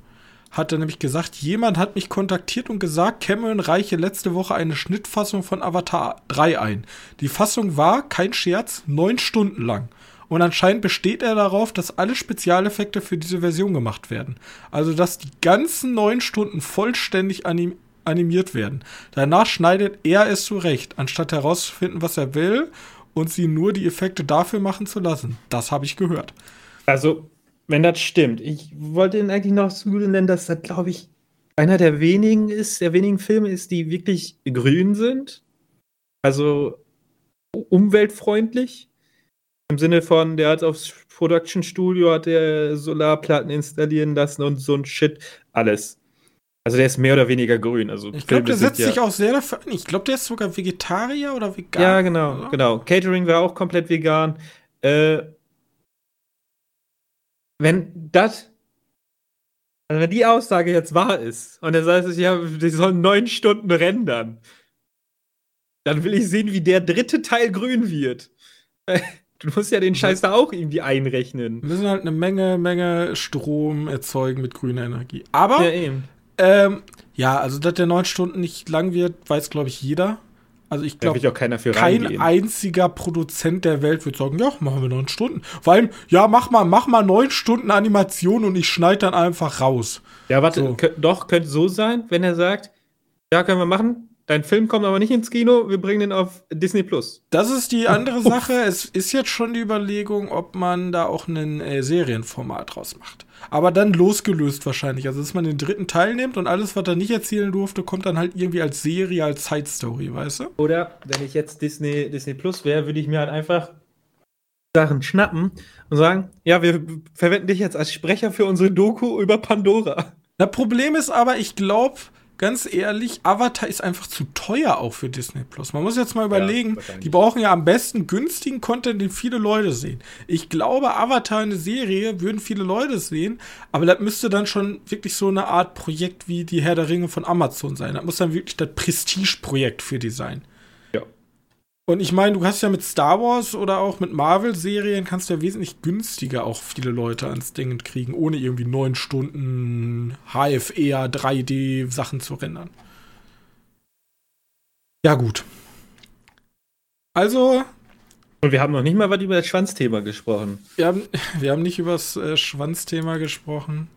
hat er nämlich gesagt, jemand hat mich kontaktiert und gesagt, Cameron reiche letzte Woche eine Schnittfassung von Avatar 3 ein. Die Fassung war, kein Scherz, neun Stunden lang. Und anscheinend besteht er darauf, dass alle Spezialeffekte für diese Version gemacht werden. Also, dass die ganzen neun Stunden vollständig anim animiert werden. Danach schneidet er es zurecht, anstatt herauszufinden, was er will und sie nur die Effekte dafür machen zu lassen. Das habe ich gehört. Also, wenn das stimmt. Ich wollte ihn eigentlich noch so nennen, dass das, glaube ich, einer der wenigen ist, der wenigen Filme ist, die wirklich grün sind. Also umweltfreundlich. Im Sinne von, der hat aufs Production Studio hat der Solarplatten installieren lassen und so ein Shit. Alles. Also der ist mehr oder weniger grün. Also ich glaube, der setzt ja sich auch sehr dafür an. Ich glaube, der ist sogar Vegetarier oder vegan. Ja, genau, oder? genau. Catering war auch komplett vegan. Äh, wenn das, also wenn die Aussage jetzt wahr ist und er sagt, ja, die sollen neun Stunden rendern, dann will ich sehen, wie der dritte Teil grün wird. Du musst ja den Scheiß da auch irgendwie einrechnen. Wir müssen halt eine Menge, Menge Strom erzeugen mit grüner Energie. Aber, ja, eben. Ähm, ja also, dass der neun Stunden nicht lang wird, weiß, glaube ich, jeder. Also ich glaube, kein einziger Produzent der Welt wird sagen, ja, machen wir neun Stunden. Vor allem, ja, mach mal, mach mal neun Stunden Animation und ich schneide dann einfach raus. Ja, warte, so. doch, könnte so sein, wenn er sagt, ja, können wir machen, Dein Film kommt aber nicht ins Kino, wir bringen den auf Disney Plus. Das ist die andere Sache. Es ist jetzt schon die Überlegung, ob man da auch ein äh, Serienformat draus macht. Aber dann losgelöst wahrscheinlich. Also, dass man den dritten Teil nimmt und alles, was er nicht erzählen durfte, kommt dann halt irgendwie als Serie, als Side Story, weißt du? Oder wenn ich jetzt Disney, Disney Plus wäre, würde ich mir halt einfach Sachen schnappen und sagen, ja, wir verwenden dich jetzt als Sprecher für unsere Doku über Pandora. Das Problem ist aber, ich glaube, ganz ehrlich, Avatar ist einfach zu teuer auch für Disney Plus. Man muss jetzt mal überlegen, ja, die brauchen ja am besten günstigen Content, den viele Leute sehen. Ich glaube, Avatar eine Serie würden viele Leute sehen, aber das müsste dann schon wirklich so eine Art Projekt wie die Herr der Ringe von Amazon sein. Das muss dann wirklich das Prestige-Projekt für die sein. Und ich meine, du hast ja mit Star Wars oder auch mit Marvel-Serien kannst du ja wesentlich günstiger auch viele Leute ans Ding kriegen, ohne irgendwie neun Stunden HFR 3D Sachen zu rendern. Ja, gut. Also, Und wir haben noch nicht mal was über das Schwanzthema gesprochen. Wir haben, wir haben nicht über das äh, Schwanzthema gesprochen.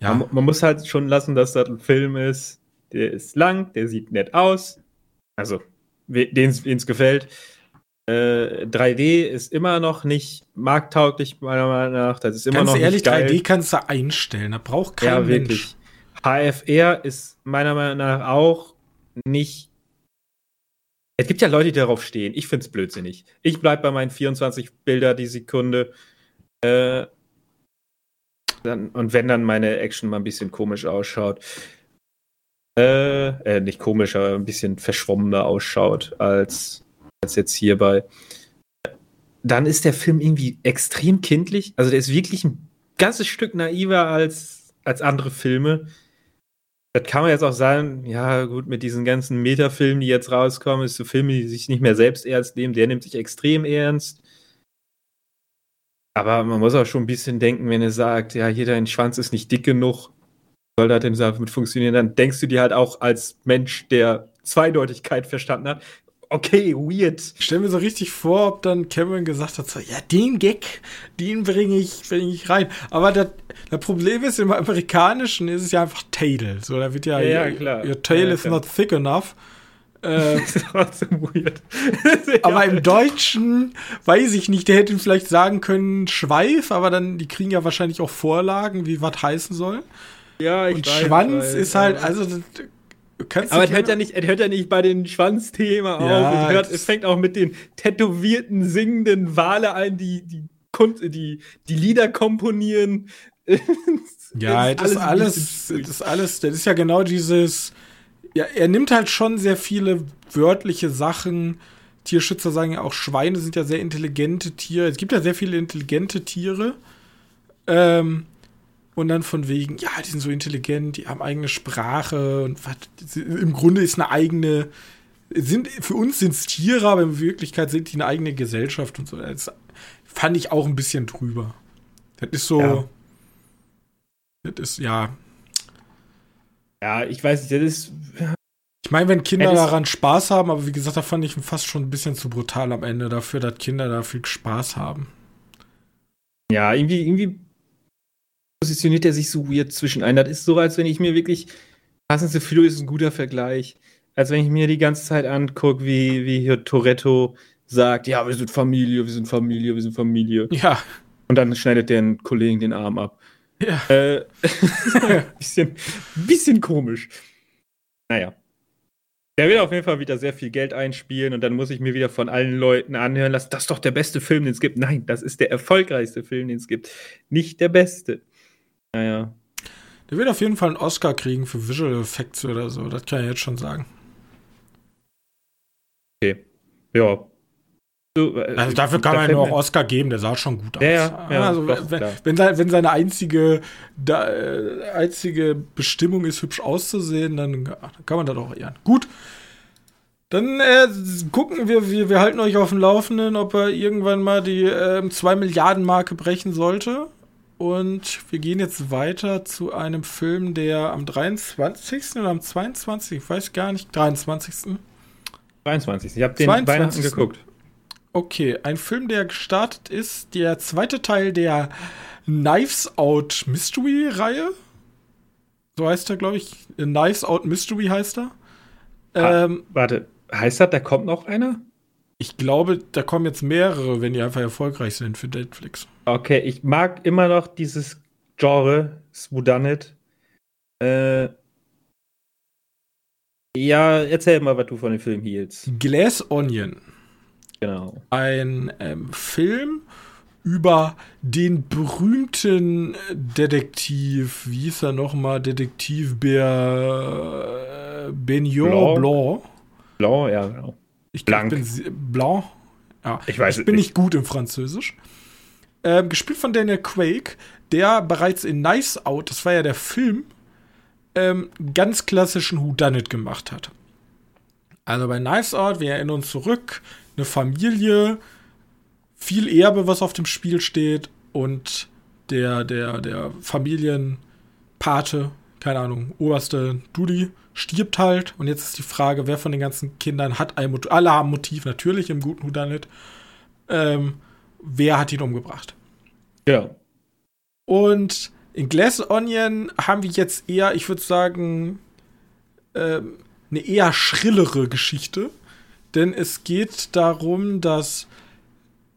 Ja. Man, man, muss halt schon lassen, dass das ein Film ist. Der ist lang, der sieht nett aus. Also, denen es gefällt. Äh, 3D ist immer noch nicht markttauglich, meiner Meinung nach. Das ist immer Ganz noch ehrlich, 3D kannst du einstellen. Da braucht kein ja, Mensch. Wirklich. HFR ist meiner Meinung nach auch nicht. Es gibt ja Leute, die darauf stehen. Ich finde es blödsinnig. Ich bleibe bei meinen 24 Bilder die Sekunde. Äh, dann, und wenn dann meine Action mal ein bisschen komisch ausschaut, äh, äh, nicht komisch, aber ein bisschen verschwommener ausschaut als, als jetzt hierbei, dann ist der Film irgendwie extrem kindlich. Also der ist wirklich ein ganzes Stück naiver als, als andere Filme. Das kann man jetzt auch sagen, ja, gut, mit diesen ganzen Metafilmen, die jetzt rauskommen, ist so Filme, die sich nicht mehr selbst ernst nehmen, der nimmt sich extrem ernst. Aber man muss auch schon ein bisschen denken, wenn er sagt, ja, hier dein Schwanz ist nicht dick genug, soll das denn damit funktionieren? Dann denkst du dir halt auch als Mensch, der Zweideutigkeit verstanden hat, okay, weird. Ich stell mir so richtig vor, ob dann Cameron gesagt hat, so, ja, den Gag, den bringe ich, bring ich rein. Aber das, das Problem ist, im Amerikanischen ist es ja einfach Tail. So, da wird ja, ja, ja klar. Your tail ja, is klar. not thick enough. Äh, das ist trotzdem weird. aber im Deutschen weiß ich nicht, der hätte vielleicht sagen können Schweif, aber dann, die kriegen ja wahrscheinlich auch Vorlagen, wie was heißen soll. Ja, ich Und weiß, Schwanz weiß, ist halt, also aber es hört ja nicht, es hört ja nicht bei den Schwanzthema ja, auf. Es, hört, es, fängt auch mit den tätowierten, singenden Wale ein, die, die, die, die Lieder komponieren. ja, das ist alles, das ist alles, das ist ja genau dieses, ja, er nimmt halt schon sehr viele wörtliche Sachen. Tierschützer sagen ja auch, Schweine sind ja sehr intelligente Tiere. Es gibt ja sehr viele intelligente Tiere. Ähm, und dann von wegen, ja, die sind so intelligent, die haben eigene Sprache und was, im Grunde ist eine eigene, sind, für uns sind es Tiere, aber in Wirklichkeit sind die eine eigene Gesellschaft und so. Das fand ich auch ein bisschen drüber. Das ist so, ja. das ist, ja. Ja, ich weiß nicht, das ist. Ich meine, wenn Kinder daran Spaß haben, aber wie gesagt, da fand ich fast schon ein bisschen zu brutal am Ende dafür, dass Kinder da viel Spaß haben. Ja, irgendwie, irgendwie positioniert er sich so weird zwischen ein. Das ist so, als wenn ich mir wirklich. Passende Philo ist ein guter Vergleich. Als wenn ich mir die ganze Zeit angucke, wie, wie hier Toretto sagt: Ja, wir sind Familie, wir sind Familie, wir sind Familie. Ja. Und dann schneidet der einen Kollegen den Arm ab. Ja. Äh, bisschen, bisschen komisch. Naja. Der will auf jeden Fall wieder sehr viel Geld einspielen und dann muss ich mir wieder von allen Leuten anhören lassen, das ist doch der beste Film, den es gibt. Nein, das ist der erfolgreichste Film, den es gibt. Nicht der beste. Naja. Der wird auf jeden Fall einen Oscar kriegen für Visual Effects oder so. Das kann ich jetzt schon sagen. Okay. Ja. So, äh, also dafür kann man ihm auch Oscar geben, der sah schon gut aus. Ja, ja, ja also, doch, wenn, wenn, wenn, seine einzige, da, äh, einzige Bestimmung ist, hübsch auszusehen, dann kann man das auch ehren. Gut. Dann äh, gucken wir, wir, wir halten euch auf dem Laufenden, ob er irgendwann mal die äh, 2 Milliarden Marke brechen sollte. Und wir gehen jetzt weiter zu einem Film, der am 23. oder am 22. Ich weiß gar nicht, 23. 23. Ich habe den 22. Weihnachten geguckt. Okay, ein Film, der gestartet ist, der zweite Teil der Knives Out Mystery Reihe. So heißt er, glaube ich. Knives Out Mystery heißt er. Ähm, warte, heißt das, da kommt noch einer? Ich glaube, da kommen jetzt mehrere, wenn die einfach erfolgreich sind für Netflix. Okay, ich mag immer noch dieses Genre, Swoodanet. Äh, ja, erzähl mal, was du von dem Film hieltst. Glass Onion. Genau. Ein ähm, Film über den berühmten Detektiv, wie hieß er nochmal, Detektiv Ber, äh. Blanc. Blanc, ja, genau. Ich Blanc. bin Blanc. Ja, ich weiß ich bin nicht. nicht gut im Französisch. Ähm, gespielt von Daniel Quake, der bereits in Nice Out, das war ja der Film, ähm, ganz klassischen Whodunit gemacht hat. Also bei Knives Out, wir erinnern uns zurück, eine Familie, viel Erbe, was auf dem Spiel steht und der, der, der Familienpate, keine Ahnung, oberste Dudi, stirbt halt. Und jetzt ist die Frage, wer von den ganzen Kindern hat ein Motiv? Alle haben Motiv, natürlich im guten Houdanet. ähm, wer hat ihn umgebracht. Ja. Und in Glass Onion haben wir jetzt eher, ich würde sagen, ähm, eine eher schrillere Geschichte. Denn es geht darum, dass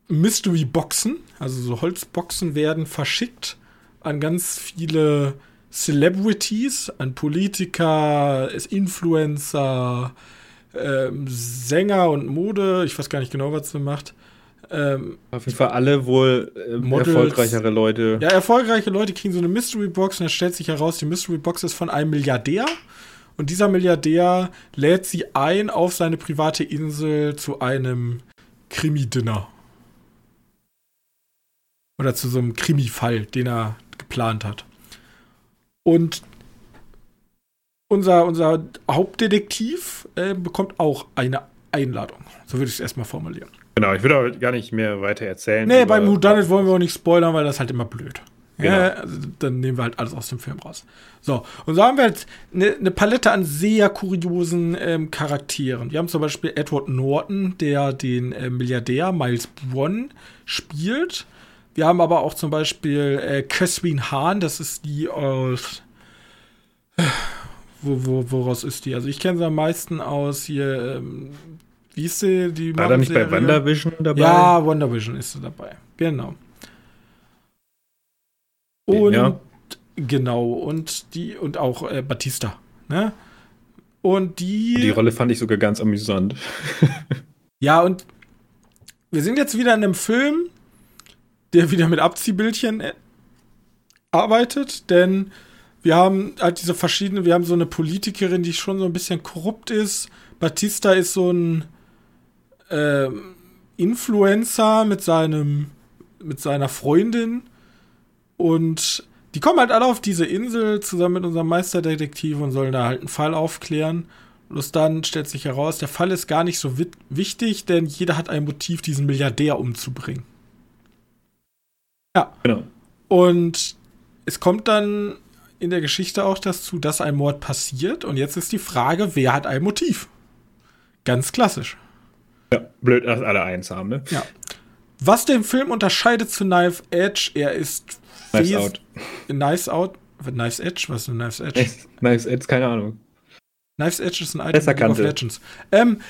Mystery-Boxen, also so Holzboxen, werden verschickt an ganz viele Celebrities, an Politiker, Influencer, ähm, Sänger und Mode. Ich weiß gar nicht genau, was sie macht. Ähm, Auf jeden Fall alle wohl äh, erfolgreichere Leute. Ja, erfolgreiche Leute kriegen so eine Mystery Box und dann stellt sich heraus, die Mystery Box ist von einem Milliardär. Und dieser Milliardär lädt sie ein auf seine private Insel zu einem Krimi-Dinner. Oder zu so einem Krimi-Fall, den er geplant hat. Und unser, unser Hauptdetektiv äh, bekommt auch eine Einladung. So würde ich es erstmal formulieren. Genau, ich würde aber gar nicht mehr weiter erzählen. Nee, beim Whodunit wollen wir auch nicht spoilern, weil das ist halt immer blöd. Genau. Ja, also dann nehmen wir halt alles aus dem Film raus. So, und so haben wir halt eine, eine Palette an sehr kuriosen ähm, Charakteren. Wir haben zum Beispiel Edward Norton, der den äh, Milliardär Miles Bronn spielt. Wir haben aber auch zum Beispiel äh, Catherine Hahn, das ist die aus. Äh, wo, wo, woraus ist die? Also ich kenne sie am meisten aus hier ähm, wie ist sie? Die War da nicht bei WandaVision dabei? Ja, WandaVision ist sie dabei. Genau. Und ja. genau, und die, und auch äh, Batista, ne? Und die. Die Rolle fand ich sogar ganz amüsant. ja, und wir sind jetzt wieder in einem Film, der wieder mit Abziehbildchen äh, arbeitet, denn wir haben halt diese verschiedenen, wir haben so eine Politikerin, die schon so ein bisschen korrupt ist. Batista ist so ein äh, Influencer mit seinem, mit seiner Freundin und die kommen halt alle auf diese Insel zusammen mit unserem Meisterdetektiv und sollen da halt einen Fall aufklären. Bloß dann stellt sich heraus, der Fall ist gar nicht so wichtig, denn jeder hat ein Motiv, diesen Milliardär umzubringen. Ja. Genau. Und es kommt dann in der Geschichte auch dazu, dass ein Mord passiert. Und jetzt ist die Frage, wer hat ein Motiv? Ganz klassisch. Ja, blöd, dass alle eins haben, ne? Ja. Was den Film unterscheidet zu Knife Edge, er ist Knives Out. Knives Out. Knives Edge? Was ist denn Knives Edge? Knives Edge, keine Ahnung. Knives Edge ist ein Item League of Legends. Ähm,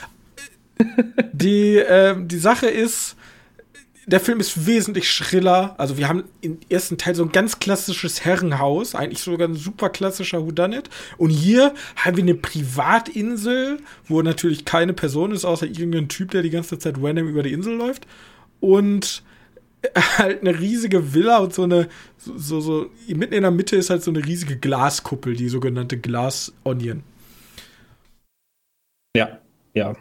die, äh, die Sache ist, der Film ist wesentlich schriller. Also wir haben im ersten Teil so ein ganz klassisches Herrenhaus, eigentlich sogar ein super klassischer Whodunit. Und hier haben wir eine Privatinsel, wo natürlich keine Person ist, außer irgendein Typ, der die ganze Zeit random über die Insel läuft. Und halt eine riesige Villa und so eine, so, so, so, mitten in der Mitte ist halt so eine riesige Glaskuppel, die sogenannte Glass Onion. Ja, ja.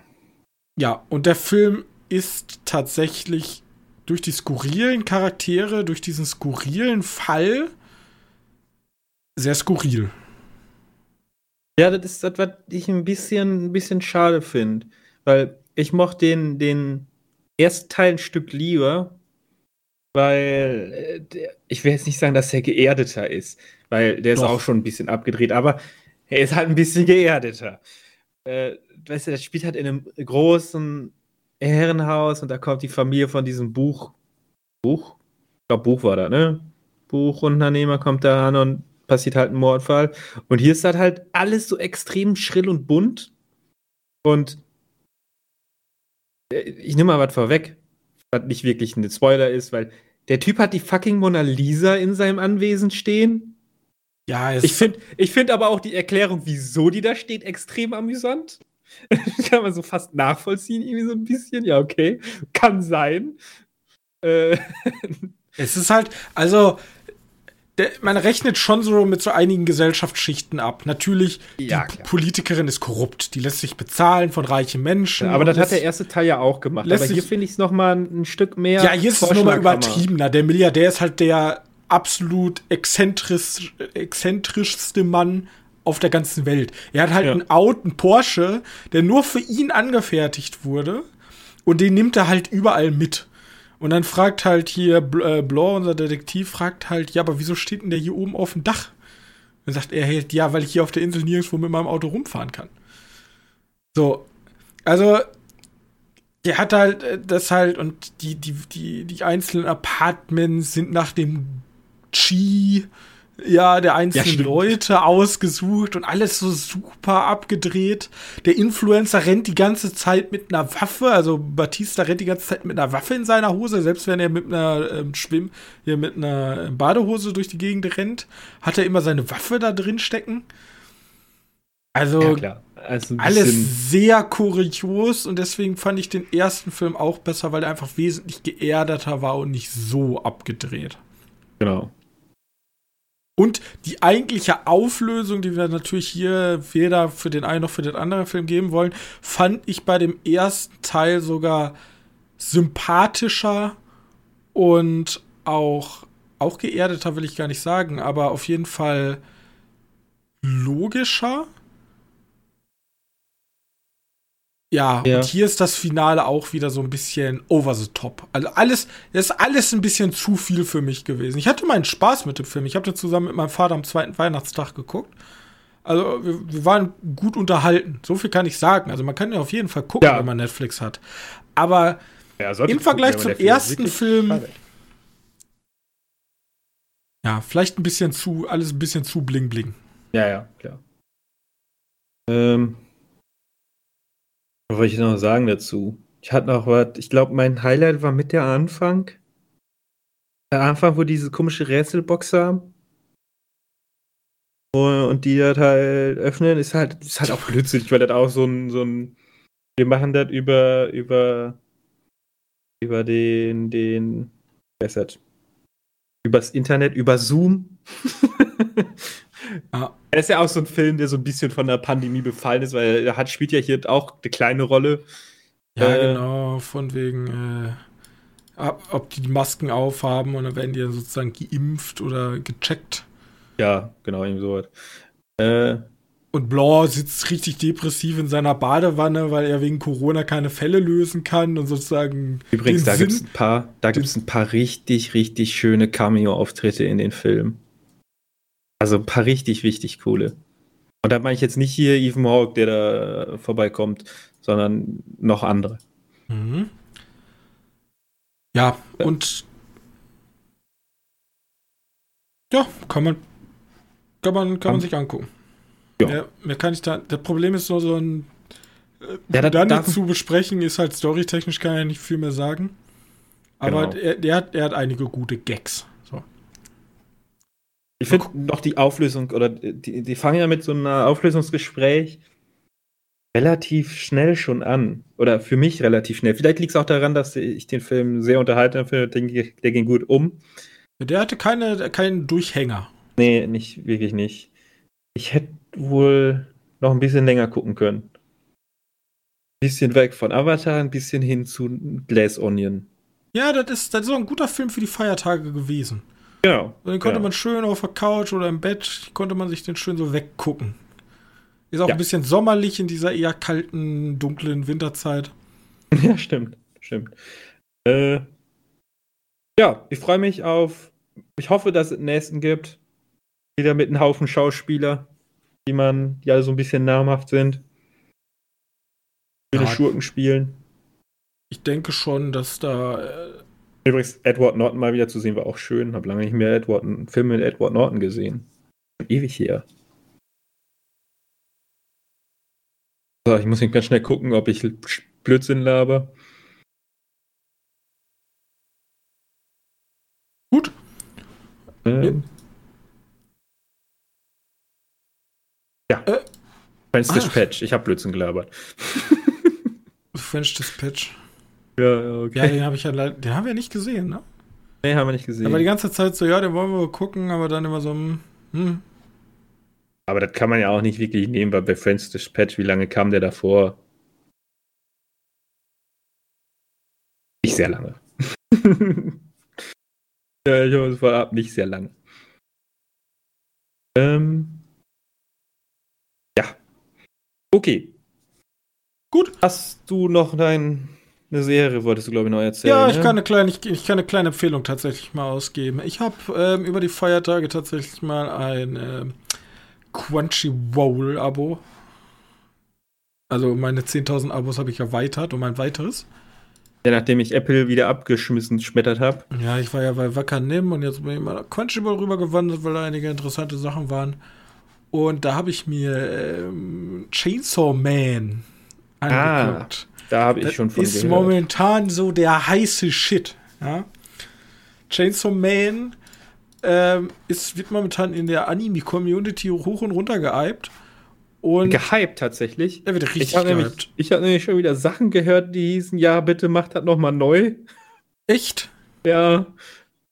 Ja, und der Film ist tatsächlich durch die skurrilen Charaktere, durch diesen skurrilen Fall sehr skurril. Ja, das ist das, was ich ein bisschen, ein bisschen schade finde. Weil ich mochte den, den ersten Teil ein Stück lieber, weil äh, ich will jetzt nicht sagen, dass er geerdeter ist, weil der Doch. ist auch schon ein bisschen abgedreht, aber er ist halt ein bisschen geerdeter. Äh, weißt du, das spielt halt in einem großen Herrenhaus und da kommt die Familie von diesem Buch. Buch? Ich glaube, Buch war da, ne? Buchunternehmer kommt da an und passiert halt ein Mordfall. Und hier ist das halt alles so extrem schrill und bunt. Und äh, ich nehme mal was vorweg, was nicht wirklich ein Spoiler ist, weil der Typ hat die fucking Mona Lisa in seinem Anwesen stehen. Ja, ich finde ich find aber auch die Erklärung, wieso die da steht, extrem amüsant. kann man so fast nachvollziehen, irgendwie so ein bisschen. Ja, okay. Kann sein. Äh. Es ist halt, also, man rechnet schon so mit so einigen Gesellschaftsschichten ab. Natürlich, ja, die klar. Politikerin ist korrupt. Die lässt sich bezahlen von reichen Menschen. Ja, aber das hat der erste Teil ja auch gemacht. Aber hier finde ich es noch mal ein Stück mehr. Ja, hier ist es nochmal übertriebener. Der Milliardär ist halt der absolut exzentrisch, exzentrischste Mann auf der ganzen Welt. Er hat halt ja. einen Auto, einen Porsche, der nur für ihn angefertigt wurde. Und den nimmt er halt überall mit. Und dann fragt halt hier äh, Blanc, unser Detektiv, fragt halt, ja, aber wieso steht denn der hier oben auf dem Dach? Dann sagt er halt, ja, weil ich hier auf der Insel nirgendwo mit meinem Auto rumfahren kann. So, also der hat halt äh, das halt und die, die, die, die einzelnen Apartments sind nach dem Chi, ja, der einzelnen Ja, Leute ausgesucht und alles so super abgedreht. Der Influencer rennt die ganze Zeit mit einer Waffe, also Batista rennt die ganze Zeit mit einer Waffe in seiner Hose, selbst wenn er mit einer ähm, Schwimm, hier mit einer Badehose durch die Gegend rennt, hat er immer seine Waffe da drin stecken. Also Ja. Also alles sehr kurios und deswegen fand ich den ersten Film auch besser, weil er einfach wesentlich geerdeter war und nicht so abgedreht. Genau. Und die eigentliche Auflösung, die wir natürlich hier weder für den einen noch für den anderen Film geben wollen, fand ich bei dem ersten Teil sogar sympathischer und auch, auch geerdeter, will ich gar nicht sagen, aber auf jeden Fall logischer. Ja, Ja. und hier ist das Finale auch wieder so ein bisschen over the top. Also alles, das ist alles ein bisschen zu viel für mich gewesen. Ich hatte meinen Spaß mit dem Film. Ich habe den zusammen mit meinem Vater am zweiten Weihnachtstag geguckt. Also wir, wir waren gut unterhalten. So viel kann ich sagen. Also man kann ja auf jeden Fall gucken, Ja. wenn man Netflix hat. Aber Ja, Im gucken, Vergleich man zum ersten Film- hat. ja, vielleicht ein bisschen zu, alles ein bisschen zu bling bling. Ja, ja, klar. Ähm, was wollte ich noch sagen dazu? Ich hatte noch was, ich glaube, mein Highlight war mit der Anfang. Der Anfang, wo diese komische Rätselbox haben. Und die das halt öffnen, ist halt, ist halt auch blödsinnig, weil das auch so ein, so ein, wir machen das über, über, über den, den, das? Übers Internet, über Zoom. Ja. Er ist ja auch so ein Film, der so ein bisschen von der Pandemie befallen ist, weil er hat, spielt ja hier auch eine kleine Rolle. Ja, Äh. genau, von wegen, äh, ob, die die Masken aufhaben und dann werden die dann sozusagen geimpft oder gecheckt. Ja, genau, irgendwie sowas. Äh, Und Blanc sitzt richtig depressiv in seiner Badewanne, weil er wegen Corona keine Fälle lösen kann und sozusagen übrigens, da gibt es ein paar, da ein paar richtig, richtig schöne Cameo-Auftritte in den Film. Also ein paar richtig, richtig coole. Und da meine ich jetzt nicht hier Ethan Hawke, der da vorbeikommt, sondern noch andere. Mhm. Ja, Ja. und ja, kann man kann man, kann man sich angucken. Ja. Mehr, mehr kann ich da. Das Problem ist nur so ein äh, Ja, da- dann da- nicht zu besprechen ist halt storytechnisch kann er nicht viel mehr sagen. Aber Genau. er, der hat, er hat einige gute Gags. Ich finde noch die Auflösung, oder die, die fangen ja mit so einer Auflösungsgespräch relativ schnell schon an. Oder für mich relativ schnell. Vielleicht liegt es auch daran, dass ich den Film sehr unterhaltsam finde. Der ging gut um. Der hatte keine, keinen Durchhänger. Nee, nicht, wirklich nicht. Ich hätte wohl noch ein bisschen länger gucken können. Ein bisschen weg von Avatar, ein bisschen hin zu Glass Onion. Ja, das ist, das ist so ein guter Film für die Feiertage gewesen. Genau. Den konnte Ja. man schön auf der Couch oder im Bett, konnte man sich den schön so weggucken. Ist auch Ja. ein bisschen sommerlich in dieser eher kalten, dunklen Winterzeit. Ja, stimmt. Stimmt. Äh, ja, ich freue mich auf. Ich hoffe, dass es den nächsten gibt. Wieder mit einem Haufen Schauspieler, die man, die alle so ein bisschen namhaft sind. Viele Ja. Schurken spielen. Ich denke schon, dass da. Übrigens, Edward Norton mal wieder zu sehen, war auch schön. Hab lange nicht mehr Edward, einen Film mit Edward Norton gesehen. Ewig her. So, ich muss mich ganz schnell gucken, ob ich Blödsinn laber. gut, Ähm, ja. Äh, French ah. Dispatch. Ich habe Blödsinn gelabert. French Dispatch. Ja, okay. Ja, den habe ich ja leider, den haben wir nicht gesehen, ne? nee, haben wir nicht gesehen. Aber die ganze Zeit so, ja, den wollen wir gucken, aber dann immer so, hm, hm. Aber das kann man ja auch nicht wirklich nehmen, weil bei French Dispatch, wie lange kam der davor? Nicht sehr lange. ja, ich hoffe, es war ab nicht sehr lange. Ähm. Ja. Okay. Gut. Hast du noch dein, eine Serie, wolltest du, glaube ich, noch erzählen? Ja, ich ne? kann, eine kleine, ich, ich kann eine kleine Empfehlung tatsächlich mal ausgeben. Ich habe ähm, über die Feiertage tatsächlich mal ein ähm, Crunchyroll-Abo. Also meine 10.000 Abos habe ich erweitert um ein weiteres. Ja, nachdem ich Apple wieder abgeschmissen schmettert habe. Ja, ich war ja bei Wacker Nim und jetzt bin ich mal Crunchyroll rübergewandert, weil da einige interessante Sachen waren. Und da habe ich mir ähm, Chainsaw Man angeguckt. Ah, da habe ich schon von ist gehört. momentan so der heiße Shit. Ja? Chainsaw Man ähm, ist, wird momentan in der Anime-Community hoch und runter gehypt. Und gehypt tatsächlich. Er wird richtig ich hab gehypt. Nämlich, ich habe nämlich schon wieder Sachen gehört, die hießen, ja, bitte macht das nochmal neu. Echt? Ja.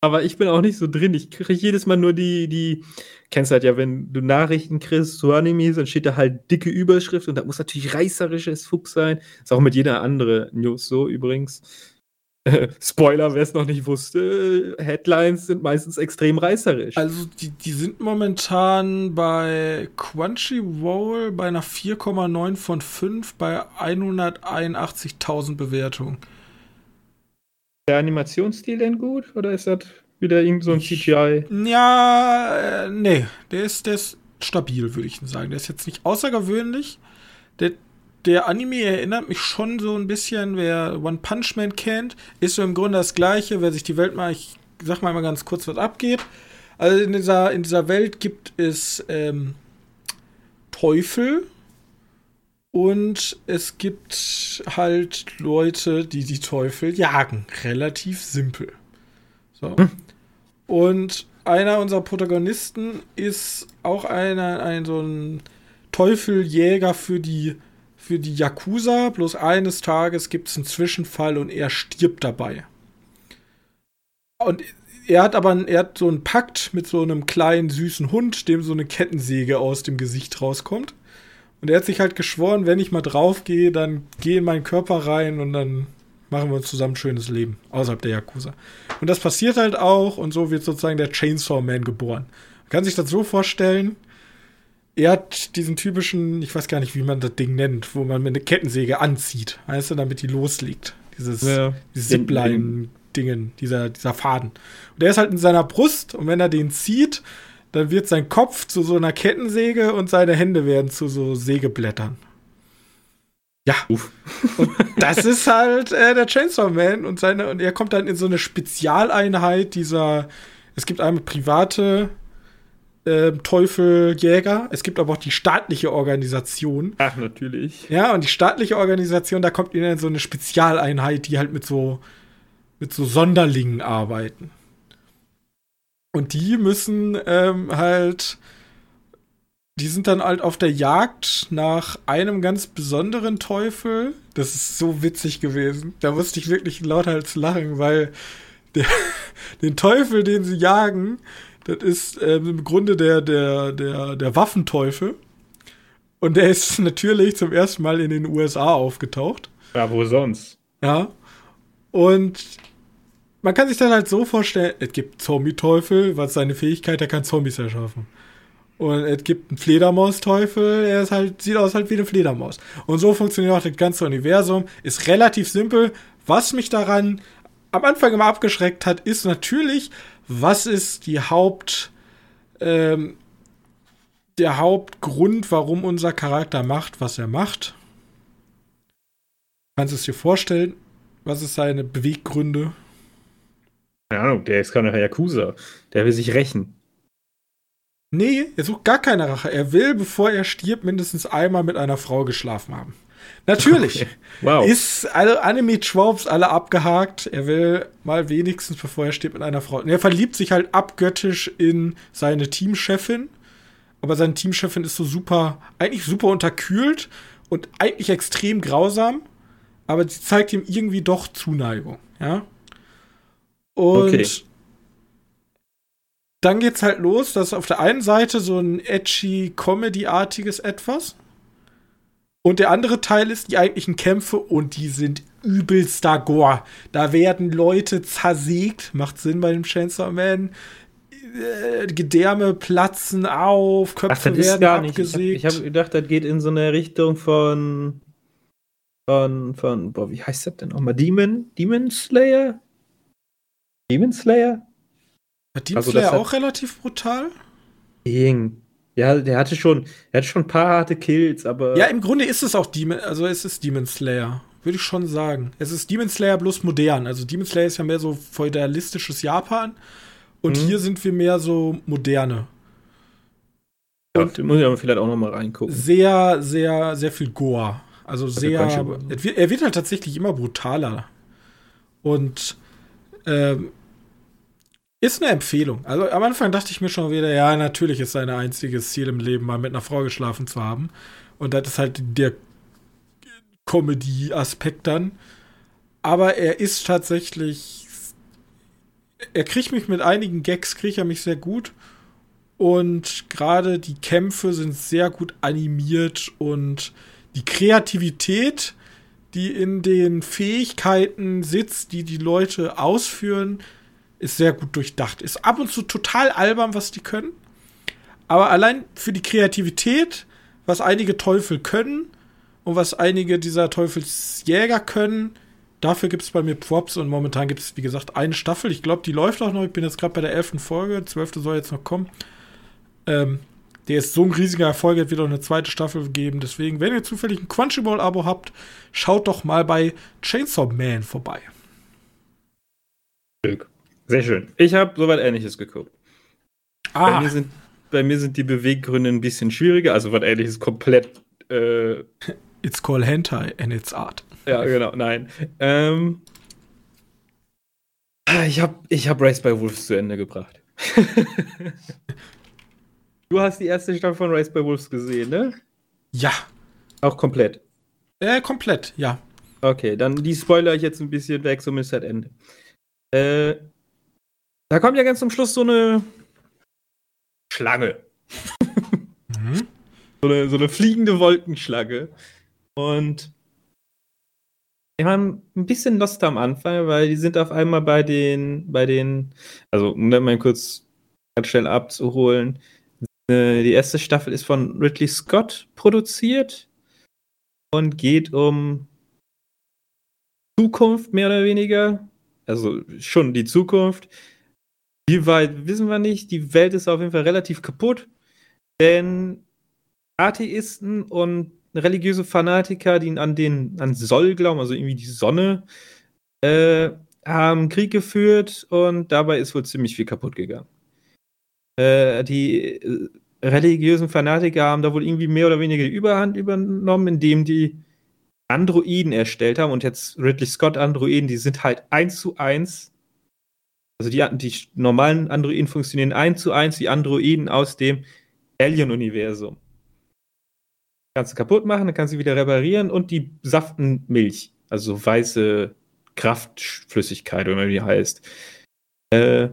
Aber ich bin auch nicht so drin. Ich kriege jedes Mal nur die, die, kennst halt ja, wenn du Nachrichten kriegst zu Animes, dann steht da halt dicke Überschrift und da muss natürlich reißerisches Fuchs sein. Ist auch mit jeder anderen News so übrigens. Spoiler, wer es noch nicht wusste, Headlines sind meistens extrem reißerisch. Also die, die sind momentan bei Crunchyroll bei einer 4,9 von 5 bei 181.000 Bewertungen. Der Animationsstil denn gut oder ist das wieder irgend so ein CGI? Ja, äh, nee, der ist, der ist stabil, würde ich sagen. Der ist jetzt nicht außergewöhnlich. Der, der Anime erinnert mich schon so ein bisschen, wer One Punch Man kennt, ist so im Grunde das gleiche, wer sich die Welt mal, ich sag mal, mal ganz kurz, was abgeht. Also in dieser, in dieser Welt gibt es ähm, Teufel und es gibt halt Leute, die die Teufel jagen. Relativ simpel. So. Hm. Und einer unserer Protagonisten ist auch einer, ein so ein Teufeljäger für die für die Yakuza, bloß eines Tages gibt es einen Zwischenfall und er stirbt dabei. Und er hat aber er hat so einen Pakt mit so einem kleinen süßen Hund, dem so eine Kettensäge aus dem Gesicht rauskommt. Und er hat sich halt geschworen, wenn ich mal draufgehe, dann gehe in meinen Körper rein und dann machen wir uns zusammen ein schönes Leben außerhalb der Yakuza. Und das passiert halt auch und so wird sozusagen der Chainsaw Man geboren. Man kann sich das so vorstellen, er hat diesen typischen, ich weiß gar nicht, wie man das Ding nennt, wo man mit einer Kettensäge anzieht, weißt du, damit die losliegt. Dieses, ja, dieses Zipline-Dingen, dieser, dieser Faden. Und er ist halt in seiner Brust und wenn er den zieht, dann wird sein Kopf zu so einer Kettensäge und seine Hände werden zu so Sägeblättern. Ja. Uff. Und das ist halt äh, der Chainsaw Man und seine, und er kommt dann in so eine Spezialeinheit dieser, es gibt eine private äh, Teufeljäger. Es gibt aber auch die staatliche Organisation. Ach, natürlich. Ja, und die staatliche Organisation, da kommt ihnen so eine Spezialeinheit, die halt mit so, mit so Sonderlingen arbeiten. Und die müssen ähm, halt, die sind dann halt auf der Jagd nach einem ganz besonderen Teufel. Das ist so witzig gewesen. Da musste ich wirklich lauthals lachen, weil der, den Teufel, den sie jagen, das ist ähm, im Grunde der, der, der, der Waffenteufel. Und der ist natürlich zum ersten Mal in den USA aufgetaucht. Ja, wo sonst? Ja. Und man kann sich dann halt so vorstellen, es gibt Zombie-Teufel, was seine Fähigkeit, er kann Zombies erschaffen. Und es gibt einen Fledermausteufel, er ist halt, sieht aus halt wie eine Fledermaus. Und so funktioniert auch das ganze Universum. Ist relativ simpel. Was mich daran am Anfang immer abgeschreckt hat, ist natürlich, was ist die Haupt, ähm, der Hauptgrund, warum unser Charakter macht, was er macht? Kannst du es dir vorstellen? Was ist seine Beweggründe? Keine Ahnung, der ist keiner Yakuza. Der will sich rächen. Nee, er sucht gar keine Rache. Er will, bevor er stirbt, mindestens einmal mit einer Frau geschlafen haben. Natürlich. Okay. Wow. Ist alle Anime-Tropes alle abgehakt. Er will mal wenigstens, bevor er steht, mit einer Frau. er verliebt sich halt abgöttisch in seine Teamchefin. Aber seine Teamchefin ist so super, eigentlich super unterkühlt und eigentlich extrem grausam. Aber sie zeigt ihm irgendwie doch Zuneigung, ja. Und okay. dann geht's halt los, dass auf der einen Seite so ein edgy, Comedy-artiges Etwas und der andere Teil ist die eigentlichen Kämpfe und die sind übelster Gore. Da werden Leute zersägt, macht Sinn bei dem Chainsaw Man. Äh, Gedärme platzen auf, Köpfe Ach, werden abgesägt. Ich habe hab gedacht, das geht in so eine Richtung von von von boah, wie heißt das denn nochmal? Demon Demon Slayer? Demon Slayer? War Demon also, Slayer auch relativ brutal? Ding. Ja, der hatte schon, er hatte schon ein paar harte Kills, aber. Ja, im Grunde ist es auch Demon, also es ist Demon Slayer. würde ich schon sagen. Es ist Demon Slayer bloß modern. Also Demon Slayer ist ja mehr so feudalistisches Japan und mhm. hier sind wir mehr so moderne. Und ja, muss ich aber vielleicht auch noch mal reingucken. Sehr, sehr, sehr viel Goa. Also sehr. Er wird halt tatsächlich immer brutaler. Und ähm, ist eine Empfehlung. Also am Anfang dachte ich mir schon wieder, ja, natürlich ist sein einziges Ziel im Leben, mal mit einer Frau geschlafen zu haben. Und das ist halt der Comedy-Aspekt dann. Aber er ist tatsächlich. Er kriegt mich mit einigen Gags, kriegt er mich sehr gut. Und gerade die Kämpfe sind sehr gut animiert und die Kreativität, die in den Fähigkeiten sitzt, die die Leute ausführen, ist sehr gut durchdacht. Ist ab und zu total albern, was die können. Aber allein für die Kreativität, was einige Teufel können und was einige dieser Teufelsjäger können, dafür gibt es bei mir Props und momentan gibt es, wie gesagt, eine Staffel. Ich glaube, die läuft auch noch. Ich bin jetzt gerade bei der elften Folge. Zwölfte soll jetzt noch kommen. Ähm, der ist so ein riesiger Erfolg, wird wieder eine zweite Staffel geben. Deswegen, wenn ihr zufällig ein Crunchyroll-Abo habt, schaut doch mal bei Chainsaw Man vorbei. Glück. Sehr schön. Ich habe soweit Ähnliches geguckt. Ah. Bei, mir sind, bei mir sind die Beweggründe ein bisschen schwieriger. Also was Ähnliches komplett. Äh, it's called Hentai and it's art. Ja, genau. Nein. Ähm, ich habe ich hab Race by Wolves zu Ende gebracht. du hast die erste Staffel von Race by Wolves gesehen, ne? Ja. Auch komplett? Äh, komplett, ja. Okay, dann die spoiler ich jetzt ein bisschen weg, so ist das Ende. Äh, da kommt ja ganz zum Schluss so eine Schlange. Mhm. so, eine, so eine fliegende Wolkenschlange. Und wir haben ein bisschen Lost am Anfang, weil die sind auf einmal bei den, bei den, also um dann mal kurz ganz schnell abzuholen. Äh, die erste Staffel ist von Ridley Scott produziert und geht um Zukunft mehr oder weniger. Also schon die Zukunft. Wie weit wissen wir nicht. Die Welt ist auf jeden Fall relativ kaputt, denn Atheisten und religiöse Fanatiker, die an den an Soll glauben, also irgendwie die Sonne, äh, haben Krieg geführt und dabei ist wohl ziemlich viel kaputt gegangen. Äh, die äh, religiösen Fanatiker haben da wohl irgendwie mehr oder weniger die Überhand übernommen, indem die Androiden erstellt haben und jetzt Ridley Scott Androiden, die sind halt eins zu eins also die, die normalen Androiden funktionieren eins zu eins wie Androiden aus dem Alien-Universum. Kannst du kaputt machen, dann kannst du wieder reparieren und die saften Milch. Also weiße Kraftflüssigkeit, oder wie die heißt. Äh,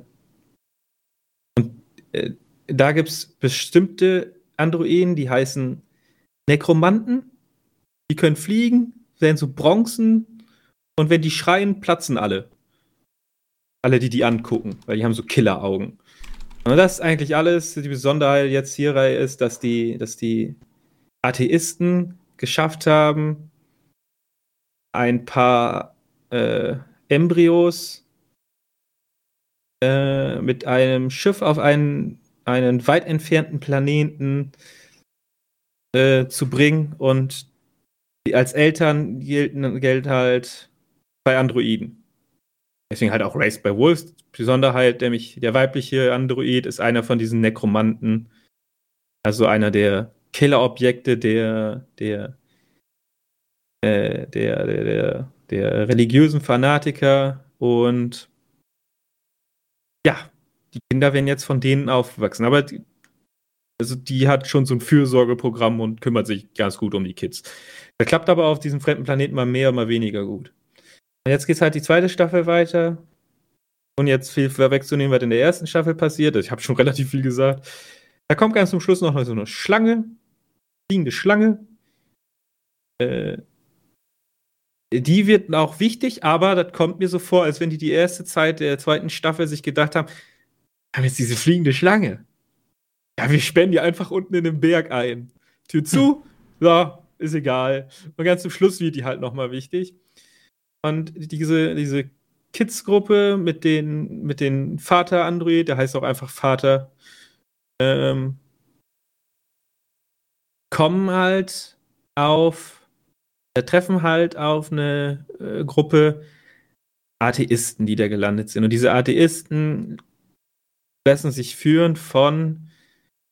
und äh, da gibt es bestimmte Androiden, die heißen Nekromanten. Die können fliegen, werden so Bronzen und wenn die schreien, platzen alle alle, die die angucken, weil die haben so Killeraugen. Und das ist eigentlich alles. Die Besonderheit jetzt hierbei ist, dass die, dass die Atheisten geschafft haben, ein paar äh, Embryos äh, mit einem Schiff auf einen, einen weit entfernten Planeten äh, zu bringen und als Eltern gelten, gelten halt bei Androiden. Deswegen halt auch Race by Wolves. Besonderheit, nämlich der weibliche Android ist einer von diesen Nekromanten. Also einer der Killerobjekte der, der, äh, der, der, der, der religiösen Fanatiker. Und ja, die Kinder werden jetzt von denen aufwachsen. Aber die, also die hat schon so ein Fürsorgeprogramm und kümmert sich ganz gut um die Kids. Das klappt aber auf diesem fremden Planeten mal mehr, mal weniger gut. Und jetzt geht halt die zweite Staffel weiter. Und jetzt viel vorwegzunehmen, was in der ersten Staffel passiert. Ich habe schon relativ viel gesagt. Da kommt ganz zum Schluss noch so eine Schlange. Fliegende Schlange. Äh, die wird auch wichtig, aber das kommt mir so vor, als wenn die die erste Zeit der zweiten Staffel sich gedacht haben, haben jetzt diese fliegende Schlange. Ja, wir sperren die einfach unten in den Berg ein. Tür zu, ja, ist egal. Und ganz zum Schluss wird die halt nochmal wichtig. Und diese, diese Kids-Gruppe mit den, mit den Vater Android, der heißt auch einfach Vater, ähm, kommen halt auf Da treffen halt auf eine äh, Gruppe Atheisten, die da gelandet sind. Und diese Atheisten lassen sich führen von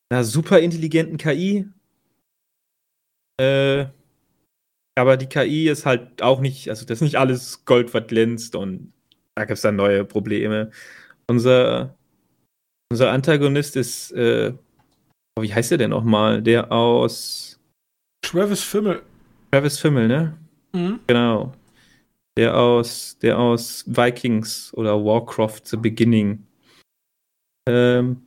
einer super intelligenten KI. Äh, aber die KI ist halt auch nicht, also das ist nicht alles Gold, was glänzt und da gibt es dann neue Probleme. Unser, unser Antagonist ist, äh, oh, wie heißt der denn nochmal? Der aus. Travis Fimmel. Travis Fimmel, ne? Mhm. Genau. Der aus, der aus Vikings oder Warcraft The Beginning. Ähm,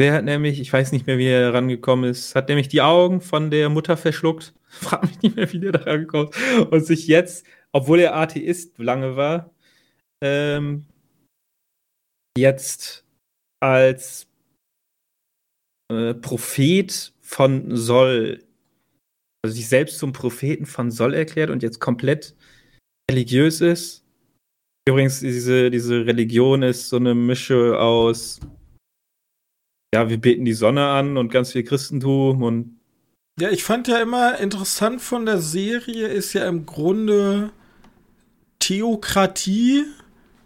der hat nämlich, ich weiß nicht mehr, wie er rangekommen ist, hat nämlich die Augen von der Mutter verschluckt. Frag mich nicht mehr, wie der da rangekommen ist. Und sich jetzt, obwohl er Atheist lange war, ähm, jetzt als äh, Prophet von Soll, also sich selbst zum Propheten von Soll erklärt und jetzt komplett religiös ist. Übrigens, diese, diese Religion ist so eine Mische aus, ja, wir beten die Sonne an und ganz viel Christentum und. Ja, ich fand ja immer interessant von der Serie ist ja im Grunde Theokratie,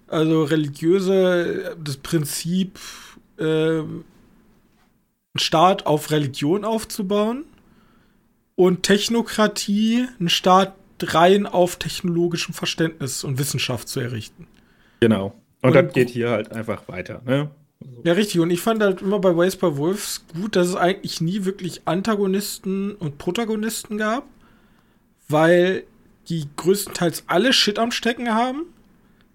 also religiöse, das Prinzip, äh, einen Staat auf Religion aufzubauen und Technokratie, einen Staat rein auf technologischem Verständnis und Wissenschaft zu errichten. Genau. Und, und das geht hier halt einfach weiter, ne? Ja, richtig. Und ich fand halt immer bei Ways by Wolves gut, dass es eigentlich nie wirklich Antagonisten und Protagonisten gab, weil die größtenteils alle Shit am Stecken haben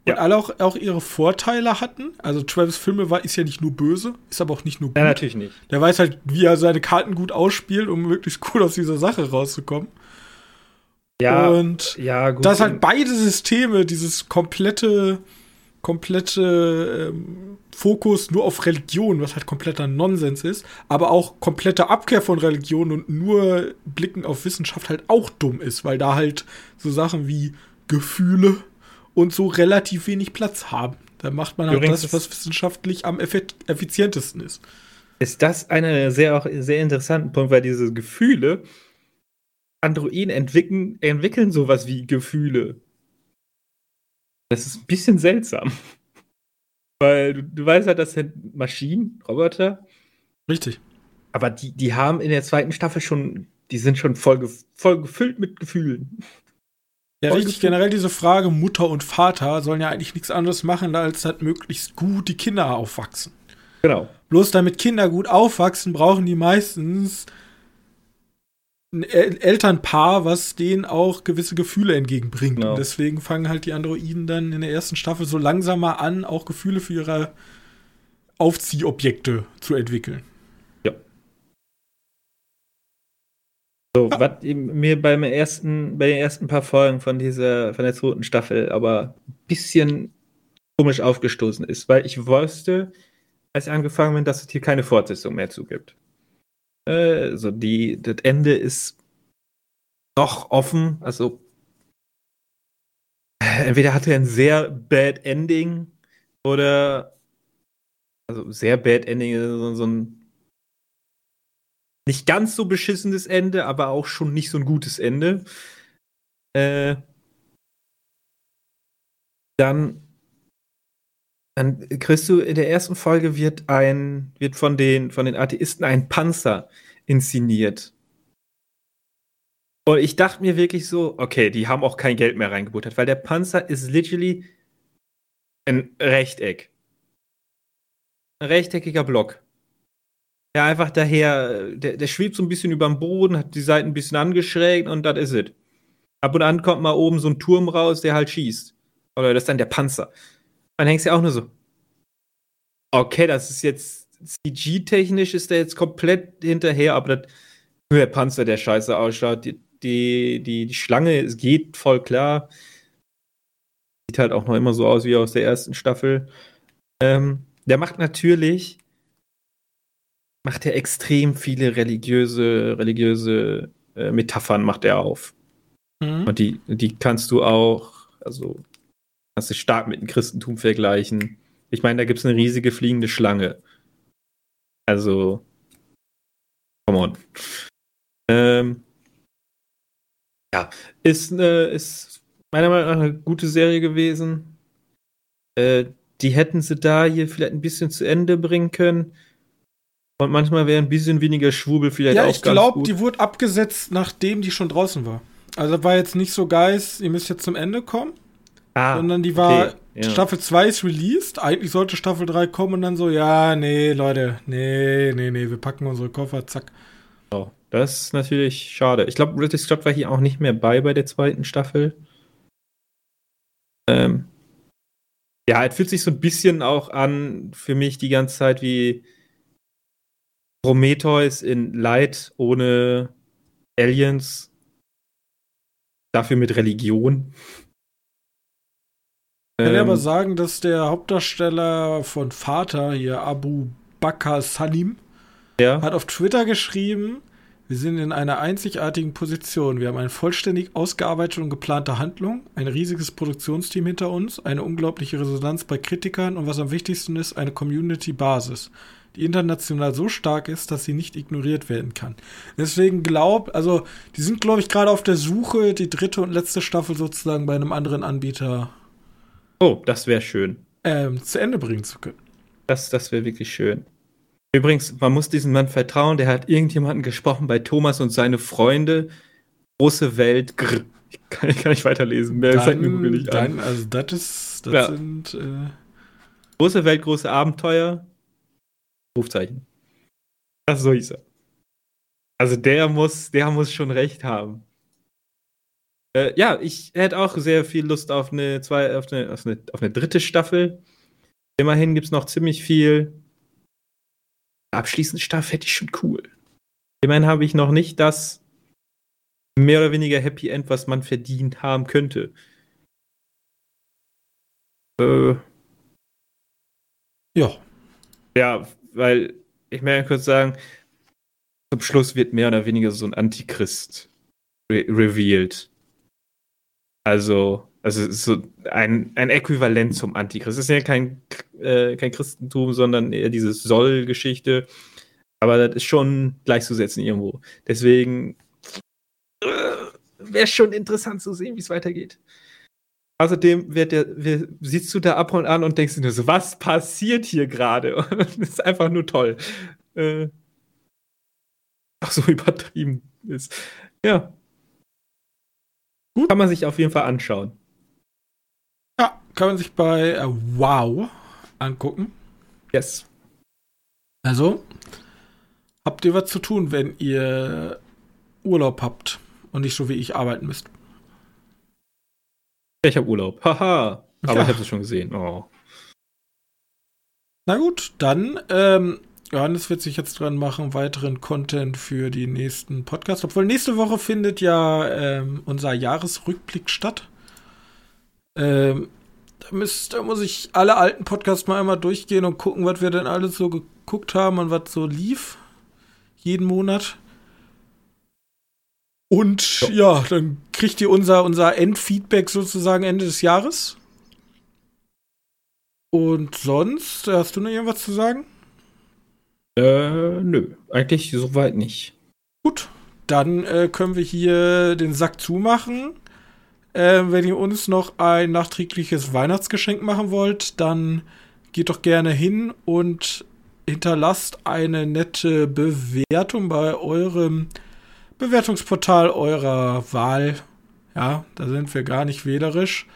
und alle auch, auch ihre Vorteile hatten. Also Travis Filme war, ist ja nicht nur böse, ist aber auch nicht nur gut. Ja, natürlich nicht. Der weiß halt, wie er seine Karten gut ausspielt, um möglichst gut aus dieser Sache rauszukommen. Ja, und ja, gut. dass halt beide Systeme, dieses komplette, komplette ähm, Fokus nur auf Religion, was halt kompletter Nonsens ist, aber auch komplette Abkehr von Religion und nur Blicken auf Wissenschaft halt auch dumm ist, weil da halt so Sachen wie Gefühle und so relativ wenig Platz haben. Da macht man halt Übrigens das, was wissenschaftlich am effizientesten ist. Ist das ein sehr, auch sehr interessanter Punkt, weil diese Gefühle, Androiden entwickeln, entwickeln sowas wie Gefühle. Das ist ein bisschen seltsam. Weil du, du weißt halt, das sind Maschinen, Roboter. Richtig. Aber die, die haben in der zweiten Staffel schon, die sind schon voll, voll gefüllt mit Gefühlen. Ja, voll richtig. Gefühl. Generell diese Frage, Mutter und Vater sollen ja eigentlich nichts anderes machen, als halt möglichst gut die Kinder aufwachsen. Genau. Bloß damit Kinder gut aufwachsen, brauchen die meistens ein Elternpaar, was denen auch gewisse Gefühle entgegenbringt. Genau. Und deswegen fangen halt die Androiden dann in der ersten Staffel so langsam mal an, auch Gefühle für ihre Aufziehobjekte zu entwickeln. Ja. So, ja. was mir beim ersten, bei den ersten paar Folgen von dieser, von der zweiten Staffel aber ein bisschen komisch aufgestoßen ist, weil ich wusste, als ich angefangen bin, dass es hier keine Fortsetzung mehr zugibt. Also die, das Ende ist noch offen. Also entweder hat er ein sehr bad Ending oder also sehr bad Ending, so, so ein nicht ganz so beschissenes Ende, aber auch schon nicht so ein gutes Ende. Äh, dann, dann kriegst du in der ersten Folge wird ein, wird von den, von den Atheisten ein Panzer inszeniert. Und ich dachte mir wirklich so, okay, die haben auch kein Geld mehr reingebuttert, weil der Panzer ist literally ein Rechteck. Ein rechteckiger Block. Der einfach daher, der, der schwebt so ein bisschen über dem Boden, hat die Seiten ein bisschen angeschrägt und das ist es. Ab und an kommt mal oben so ein Turm raus, der halt schießt. Oder das ist dann der Panzer. Dann hängst du ja auch nur so. Okay, das ist jetzt CG-technisch ist der jetzt komplett hinterher, aber das, der Panzer, der scheiße ausschaut, die, die, die, die Schlange, es geht voll klar. Sieht halt auch noch immer so aus wie aus der ersten Staffel. Ähm, der macht natürlich, macht er extrem viele religiöse, religiöse äh, Metaphern macht er auf. Mhm. Und die, die kannst du auch, also kannst du stark mit dem Christentum vergleichen. Ich meine, da gibt es eine riesige fliegende Schlange. Also, come on. Ähm, Ja, ist, eine, ist meiner Meinung nach eine gute Serie gewesen. Äh, die hätten sie da hier vielleicht ein bisschen zu Ende bringen können. Und manchmal wäre ein bisschen weniger Schwubel vielleicht ja, auch ich glaube, die wurde abgesetzt, nachdem die schon draußen war. Also war jetzt nicht so geist, ihr müsst jetzt zum Ende kommen. Ah, sondern die war, okay, ja. Staffel 2 ist released, eigentlich sollte Staffel 3 kommen und dann so, ja, nee, Leute, nee, nee, nee, wir packen unsere Koffer, zack. Oh, das ist natürlich schade. Ich glaube, Ridley Scott war hier auch nicht mehr bei bei der zweiten Staffel. Ähm, ja, es fühlt sich so ein bisschen auch an für mich die ganze Zeit wie Prometheus in Light ohne Aliens. Dafür mit Religion. Ich kann ähm, aber sagen, dass der Hauptdarsteller von Vater hier, Abu Bakr Salim, ja. hat auf Twitter geschrieben, wir sind in einer einzigartigen Position. Wir haben eine vollständig ausgearbeitete und geplante Handlung, ein riesiges Produktionsteam hinter uns, eine unglaubliche Resonanz bei Kritikern und was am wichtigsten ist, eine Community-Basis, die international so stark ist, dass sie nicht ignoriert werden kann. Deswegen glaubt, also die sind, glaube ich, gerade auf der Suche, die dritte und letzte Staffel sozusagen bei einem anderen Anbieter. Oh, das wäre schön. Ähm, zu Ende bringen zu können. Das, das wäre wirklich schön. Übrigens, man muss diesem Mann vertrauen, der hat irgendjemanden gesprochen bei Thomas und seine Freunde. Große Welt, grr. Ich kann, ich kann nicht weiterlesen. Mehr dann, fängt mir nicht an. Also, das ist, das ja. sind. Äh große Welt, große Abenteuer. Rufzeichen. Das so hieß er. Also, der muss, der muss schon recht haben. Äh, ja, ich hätte auch sehr viel Lust auf eine, zwei, auf eine, auf eine, auf eine dritte Staffel. Immerhin gibt es noch ziemlich viel abschließende Staffel hätte ich schon cool. Immerhin habe ich noch nicht das mehr oder weniger Happy End, was man verdient haben könnte. Äh, ja. Ja, weil ich möchte kurz sagen, zum Schluss wird mehr oder weniger so ein Antichrist re revealed. Also, also so ein, ein Äquivalent zum Antichrist. Es ist ja kein, äh, kein Christentum, sondern eher diese Soll-Geschichte. Aber das ist schon gleichzusetzen irgendwo. Deswegen äh, wäre schon interessant zu sehen, wie es weitergeht. Außerdem wird der, wir, siehst du da ab und an und denkst dir so, was passiert hier gerade? das ist einfach nur toll. Äh, ach so übertrieben ist. Ja. Gut. Kann man sich auf jeden Fall anschauen. Ja, kann man sich bei äh, Wow angucken. Yes. Also, habt ihr was zu tun, wenn ihr Urlaub habt und nicht so wie ich arbeiten müsst? Ich habe Urlaub. Haha. Aber ja. ich habe es schon gesehen. Oh. Na gut, dann ähm, Johannes wird sich jetzt dran machen, weiteren Content für die nächsten Podcasts. Obwohl nächste Woche findet ja ähm, unser Jahresrückblick statt. Ähm, da, müsst, da muss ich alle alten Podcasts mal einmal durchgehen und gucken, was wir denn alles so geguckt haben und was so lief. Jeden Monat. Und ja, ja dann kriegt ihr unser, unser Endfeedback sozusagen Ende des Jahres. Und sonst, hast du noch irgendwas zu sagen? Äh, nö, eigentlich soweit nicht. Gut, dann äh, können wir hier den Sack zumachen. Äh, wenn ihr uns noch ein nachträgliches Weihnachtsgeschenk machen wollt, dann geht doch gerne hin und hinterlasst eine nette Bewertung bei eurem Bewertungsportal eurer Wahl. Ja, da sind wir gar nicht wählerisch.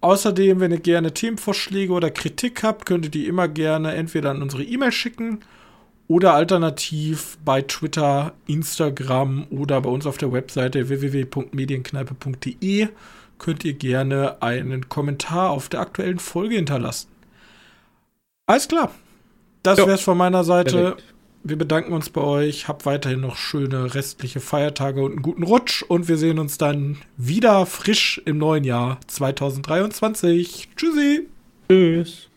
Außerdem, wenn ihr gerne Themenvorschläge oder Kritik habt, könnt ihr die immer gerne entweder an unsere E-Mail schicken oder alternativ bei Twitter, Instagram oder bei uns auf der Webseite www.medienkneipe.de könnt ihr gerne einen Kommentar auf der aktuellen Folge hinterlassen. Alles klar. Das wäre es von meiner Seite. Perfekt. Wir bedanken uns bei euch. Habt weiterhin noch schöne restliche Feiertage und einen guten Rutsch. Und wir sehen uns dann wieder frisch im neuen Jahr 2023. Tschüssi. Tschüss.